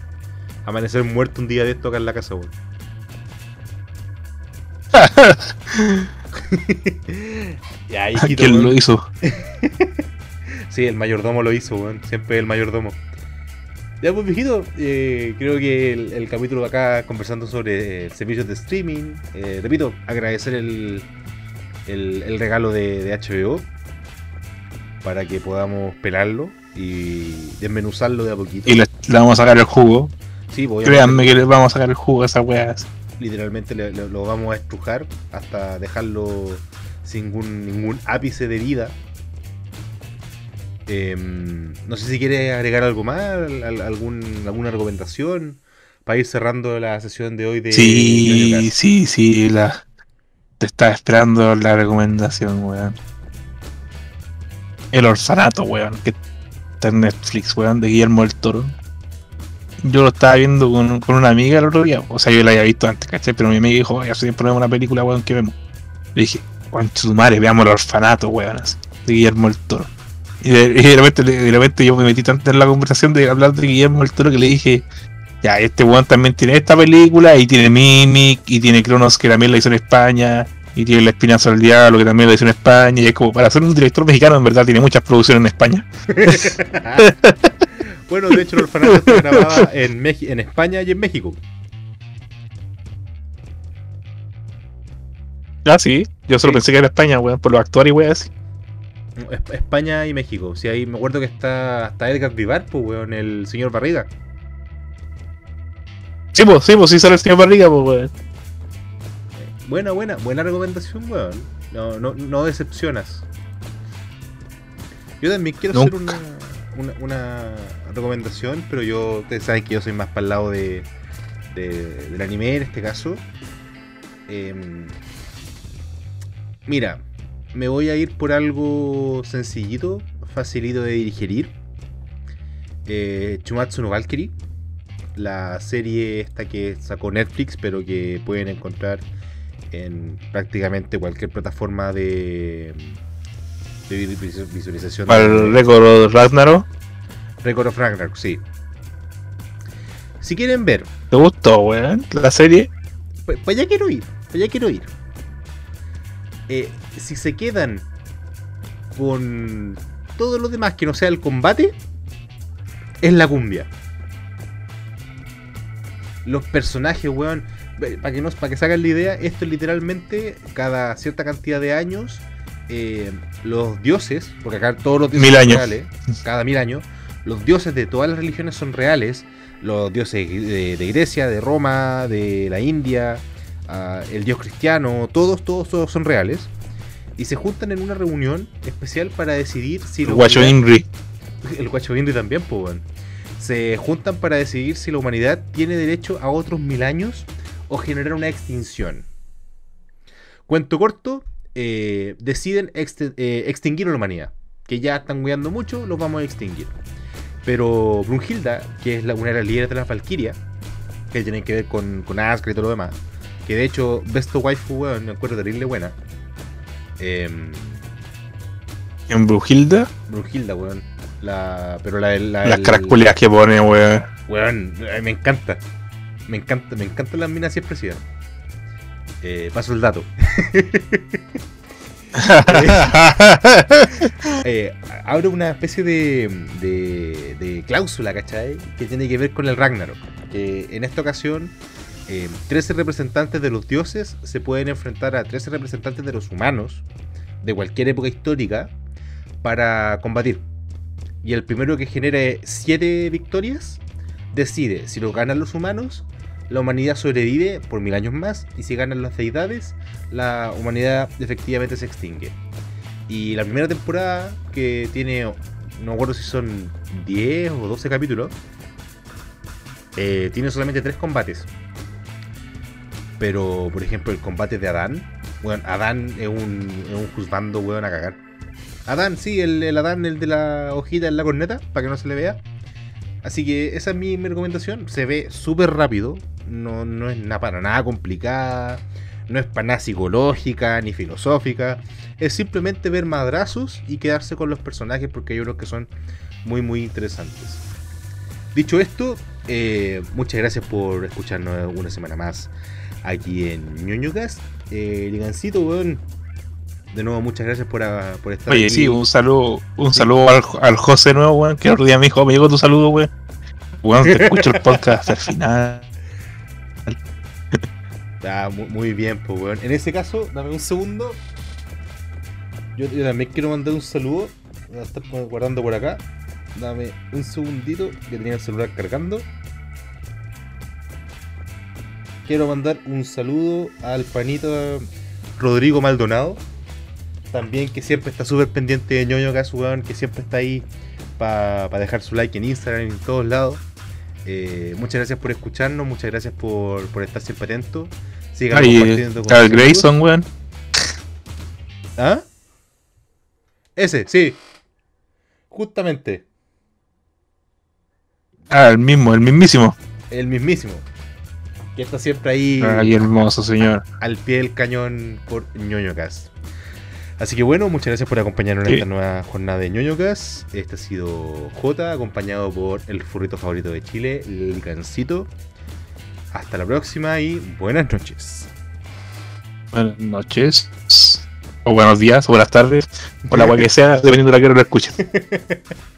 amanecer muerto un día de esto acá en la casa, weón. ya, ¿Quién lo hizo? Sí, el mayordomo lo hizo, weón. Siempre el mayordomo. Ya, pues, viejito, eh, creo que el, el capítulo de acá conversando sobre eh, servicios de streaming. eh, repito, agradecer el, el, el regalo de, de HBO para que podamos pelarlo y desmenuzarlo de a poquito. Y le, le vamos a sacar el jugo. Sí, voy Créanme que le vamos a sacar el jugo a esas weas. literalmente le- le- lo vamos a estrujar hasta dejarlo sin ningún, ningún ápice de vida. Em, no sé si quieres agregar algo más, al- al- algún, alguna recomendación para ir cerrando la sesión de hoy de Sí, sí, sí, la, te estaba esperando la recomendación, weón. El orfanato, weón, que está en Netflix, weón, de Guillermo del Toro. Yo lo estaba viendo con, con una amiga el otro día, o sea, yo la había visto antes, ¿cachai? Pero mi amiga dijo, "Oye, hace tiempo una película, weón, que vemos. Le dije, tu madre, veamos el orfanato, weón, así, de Guillermo del Toro. Y de, y de repente, de repente yo me metí tanto en la conversación de hablar de Guillermo del Toro que le dije, ya, este weón también tiene esta película, y tiene Mimic, y tiene Cronos, que también la hizo en España, y tiene La Espinaza del Diablo, que también la hizo en España, y es como, para ser un director mexicano, en verdad, tiene muchas producciones en España. bueno, de hecho, el orfanato está grabado en, en España y en México. Ah, sí, yo solo Sí. pensé que era España, weón, por los actores y weón así. Es- España y México. Sí, ahí me acuerdo que está, está Edgar Vivar, pues, weón, el señor Barriga. Sí, pues, sí, pues, sí sale el señor Barriga, pues, weón. Buena, buena, buena recomendación, weón. No, no, no decepcionas. Yo también quiero hacer una, una, una recomendación, pero yo, ustedes saben que yo soy más para el lado de, de- del anime en este caso. Em, mira, me voy a ir por algo sencillito, facilito de digerir. Eh, Chumatsu no Valkyrie, la serie esta que sacó Netflix, pero que pueden encontrar en prácticamente cualquier plataforma de, de visu- visualización. Para el récord de Ragnarok, Record of Ragnarok, sí. Si quieren ver, ¿te gustó, weón? La serie. pues para allá quiero ir, para allá quiero ir. Eh, si se quedan con todo lo demás que no sea el combate, es la cumbia. Los personajes, weón, para que, no, para que se hagan la idea, esto es literalmente cada cierta cantidad de años, eh, los dioses, porque acá todos los dioses Mil son años. reales, cada mil años, los dioses de todas las religiones son reales, los dioses de, de Grecia, de Roma, de la India, ah, el dios cristiano, todos, todos, todos son reales. Y se juntan en una reunión especial para decidir si la Guacho Inri. el guacho Inri también, pues. Se juntan para decidir si la humanidad tiene derecho a otros mil años o generar una extinción. Cuento corto, eh, deciden eh, extinguir a la humanidad. Que ya están cuidando mucho, los vamos a extinguir. Pero Brunhilda, que es la, una de las líderes de las Valkyrias, que tienen que ver con, con Asgard y todo lo demás, que de hecho, Besto Waifu, weón, me acuerdo terrible buena. Em, En Brujilda, Brunhilda, weón. La, pero la, la las culiadas que pone, weón. Weón, eh, me encanta. Me encanta, me encantan las minas así expresivas. Eh, paso el dato. Eh, abre una especie de, de, de cláusula, ¿cachai? Que tiene que ver con el Ragnarok. Que en esta ocasión, eh, 13 representantes de los dioses se pueden enfrentar a 13 representantes de los humanos de cualquier época histórica para combatir. Y el primero que genere 7 victorias decide si lo ganan los humanos, la humanidad sobrevive por mil años más y si ganan las deidades, la humanidad efectivamente se extingue. Y la primera temporada, que tiene, no acuerdo si son 10 o 12 capítulos, eh, tiene solamente 3 combates. Pero, por ejemplo, el combate de Adán, bueno, Adán es un, es un juzgando, weón, a cagar. Adán, sí, el, el Adán, el de la hojita en la corneta, para que no se le vea. Así que esa es mi, mi recomendación. Se ve súper rápido. No, no es nada para nada complicada. No es para nada psicológica ni filosófica. Es simplemente ver madrazos y quedarse con los personajes porque hay unos que son muy muy interesantes. Dicho esto, eh, muchas gracias por escucharnos una semana más aquí en ñoñocast. Eh, Ligancito, weón. De nuevo, muchas gracias por, ah, por estar Oye, aquí. sí, un saludo, un saludo al, al José nuevo, weón, que otro día me dijo, me llegó tu saludo, weón. Weón, te escucho el podcast hasta el final. Ah, mu- muy bien, pues, weón. En ese caso, dame un segundo. Yo, yo también quiero mandar un saludo. Voy a estar guardando por acá. Dame un segundito, que tenía el celular cargando. Quiero mandar un saludo al panito Rodrigo Maldonado. También que siempre está súper pendiente de ñoño weón, que siempre está ahí para dejar su like en Instagram y en todos lados. Eh, muchas gracias por escucharnos, muchas gracias por, por estar siempre atento. Sigan compartiendo con Carl. Grayson, weón. ¿Ah? Ese, sí. Justamente, Ah, el mismo, el mismísimo. el mismísimo. Que está siempre ahí Ay, hermoso señor. al pie del cañón por ñoñocas. Así que bueno, muchas gracias por acompañarnos en esta nueva jornada de ñoñocas. Este ha sido J, acompañado por el furrito favorito de Chile, Licancito. Hasta la próxima y buenas noches. Buenas noches. O buenos días, o buenas tardes, o la que sea, dependiendo de la que lo escuchen.